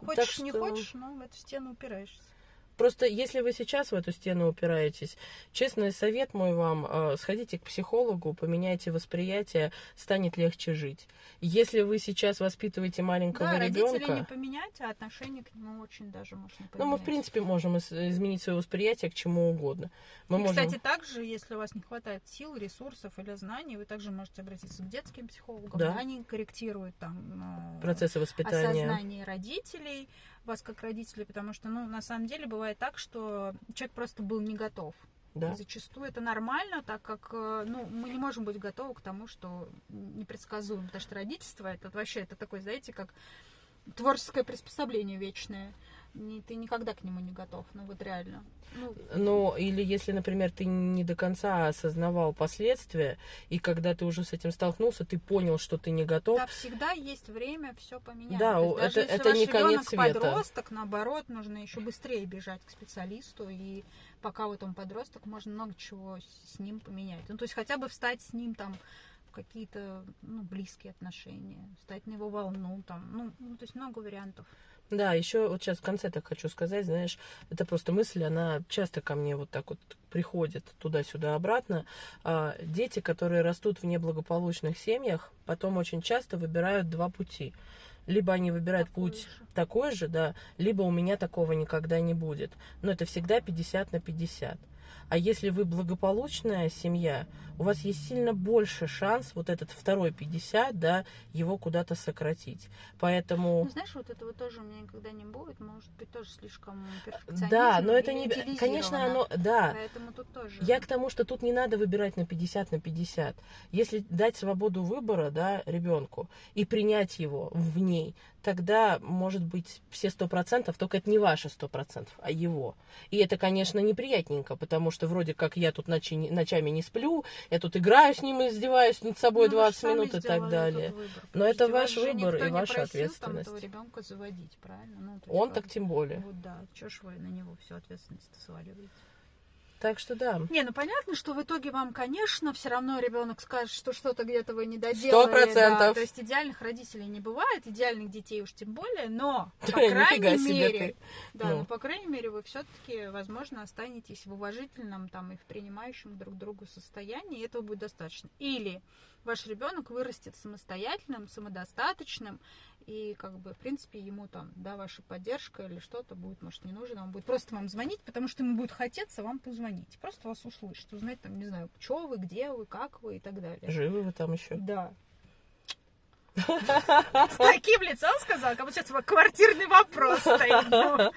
Так хочешь, не что- хочешь, но в эту стену упираешься. Просто если вы сейчас в эту стену упираетесь, честный совет мой вам, э, сходите к психологу, поменяйте восприятие, станет легче жить. Если вы сейчас воспитываете маленького Да, родителей ребенка, не поменять, а отношение к нему очень даже можно поменять. ну мы в принципе можем из- изменить свое восприятие к чему угодно. Мы И, можем... кстати, также, если у вас не хватает сил, ресурсов или знаний, вы также можете обратиться к детским психологам. Да. Они корректируют там э, процессы воспитания. осознание родителей, вас как родителей, потому что, ну, на самом деле бывает так, что человек просто был не готов. Да. И зачастую это нормально, так как, э, ну, мы не можем быть готовы к тому, что непредсказуемо, потому что родительство это вообще это такое, знаете, как творческое приспособление вечное. Не- ты никогда к нему не готов, ну вот реально. Ну, Ну, или если, например, ты не до конца осознавал последствия, и когда ты уже с этим столкнулся, ты понял, что ты не готов, да, всегда есть время все поменять. Да, То есть о, даже это- если это не конец света. подросток, наоборот, нужно еще быстрее бежать к специалисту, и пока вот он подросток, можно много чего с ним поменять. Ну, то есть хотя бы встать с ним там какие-то ну, близкие отношения, встать на его волну, там, ну, ну, то есть много вариантов. Да, еще вот сейчас в конце так хочу сказать, знаешь, это просто мысль, она часто ко мне вот так вот приходит туда-сюда обратно. А, дети, которые растут в неблагополучных семьях, потом очень часто выбирают два пути. Либо они выбирают Такой путь же. такой же, да, либо у меня такого никогда не будет. Но это всегда 50 на 50. А если вы благополучная семья, у вас есть сильно больше шанс вот этот второй 50, да, его куда-то сократить. Поэтому... Ну, знаешь, вот этого тоже у меня никогда не будет, может быть, тоже слишком Да, но это не... Конечно, оно... Да, Поэтому тут тоже... я к тому, что тут не надо выбирать на 50 на 50. Если дать свободу выбора, да, ребенку и принять его в ней, тогда, может быть, все сто процентов, только это не ваши сто процентов, а его. И это, конечно, неприятненько, потому что вроде как я тут ночи, ночами не сплю, я тут играю с ним и издеваюсь над собой Ну, вы же 20 сами минут и так далее. Но это ваш выбор и ваша ответственность. Заводить? Ну, Он так тем более. Вот да, чё ж вы на него всю ответственность сваливаете? Так что да. Не, ну понятно, что в итоге вам, конечно, все равно ребенок скажет, что что-то где-то вы не доделали. процентов. да. То есть идеальных родителей не бывает, идеальных детей уж тем более, но, по крайней мере, да, Ну. но по крайней мере вы все-таки, возможно, останетесь в уважительном там и в принимающем друг другу состоянии, и этого будет достаточно. Или ваш ребенок вырастет самостоятельным, самодостаточным, и как бы, в принципе, ему там, да, ваша поддержка или что-то будет, может, не нужно, он будет просто вам звонить, потому что ему будет хотеться вам позвонить, просто вас услышать, узнать там, не знаю, что вы, где вы, как вы и так далее. Живы вы там еще. Да. С таким лицом сказала, как будто сейчас квартирный вопрос стоит. но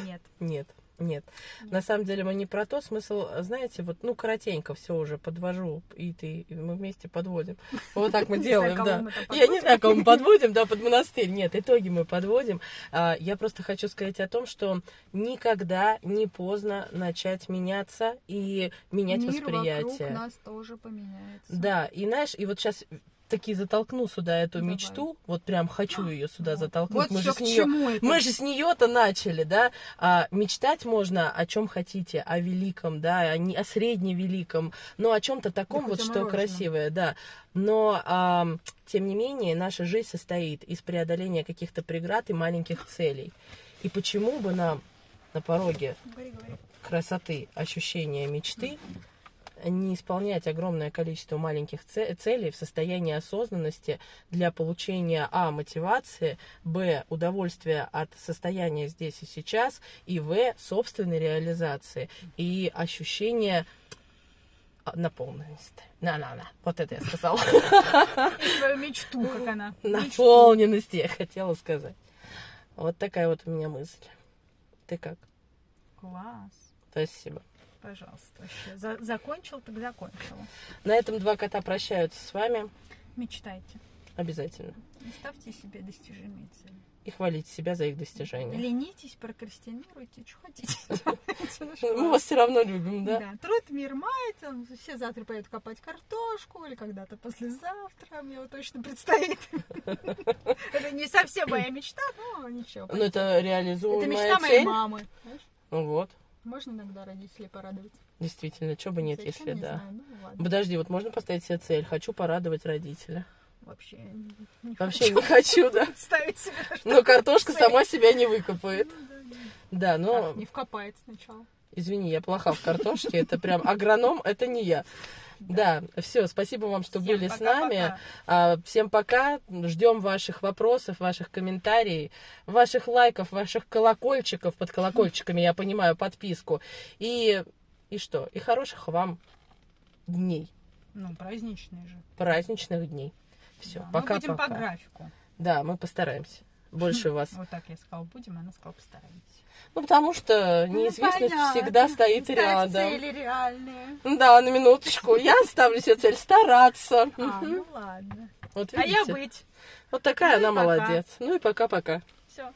Нет. Нет, нет. На самом деле мы не про то. Смысл, знаете, вот, ну, коротенько все уже подвожу, и ты, и мы вместе подводим. Вот так мы делаем, да. Я не знаю, кого мы подводим, да, под монастырь. Нет, итоги мы подводим. А, Я просто хочу сказать о том, что никогда не поздно начать меняться и менять Мир восприятие. вокруг нас тоже поменяется. Да, и знаешь, и вот сейчас таки затолкну сюда эту Давай. мечту, вот прям хочу ее сюда затолкнуть. Вот мы же с нее, это. мы же с нее-то начали, да. А, мечтать можно о чем хотите, о великом, да, о, не, о средневеликом, но о чем-то таком Да вот, что красивое, да. Но ам, тем не менее наша жизнь состоит из преодоления каких-то преград и маленьких целей. И почему бы нам на пороге красоты, ощущения мечты, не исполнять огромное количество маленьких це- целей в состоянии осознанности для получения а. мотивации, б. удовольствия от состояния здесь и сейчас, и в. собственной реализации и ощущения а, наполненности. На-на-на. Вот это я сказала. Свою мечту, как она. Наполненности, я хотела сказать. Вот такая вот у меня мысль. Ты как? Класс. Спасибо. Пожалуйста. За- закончил, так закончила. На этом два кота прощаются с вами. Мечтайте. Обязательно. И ставьте себе достижимые цели. И хвалите себя за их достижения. Ленитесь, прокрастинируйте, что хотите. Мы вас все равно любим, да? Да, труд мир май, там все завтра поедут копать картошку или когда-то послезавтра, мне вот точно предстоит. Это не совсем моя мечта, но ничего. Ну, это реализуемая Это мечта моей мамы. Ну вот, Можно иногда родителей порадовать? действительно, что бы нет, Зачем, если не да. знаю, ну ладно. Подожди, вот можно поставить себе цель? Хочу порадовать родителя. Вообще не- Вообще хочу не хочу, да. ставить себе Но картошка цель. сама себя не выкопает. Ну да, да. Да, Так, но, Не вкопает сначала. извини, я плоха в картошке. Это прям агроном, это не я. Да, все, спасибо вам, что Всем были с пока-пока. нами. А, Всем пока. Ждем ваших вопросов, ваших комментариев, ваших лайков, ваших колокольчиков. Под колокольчиками, я понимаю, подписку. И, и что? И хороших вам дней, Ну, праздничные же. праздничных дней. Все, Да, Мы пока, будем по пока. графику. Да, мы постараемся. Больше вас. Вот так я сказала, будем, она сказала, постараемся. Ну, потому что неизвестность Ну, всегда стоит Ставь рядом. цели реальные. Да, на минуточку. Я ставлю себе цель стараться. А, ну ладно. Вот А я быть. Вот такая Ну она молодец. Ну и пока-пока. Все.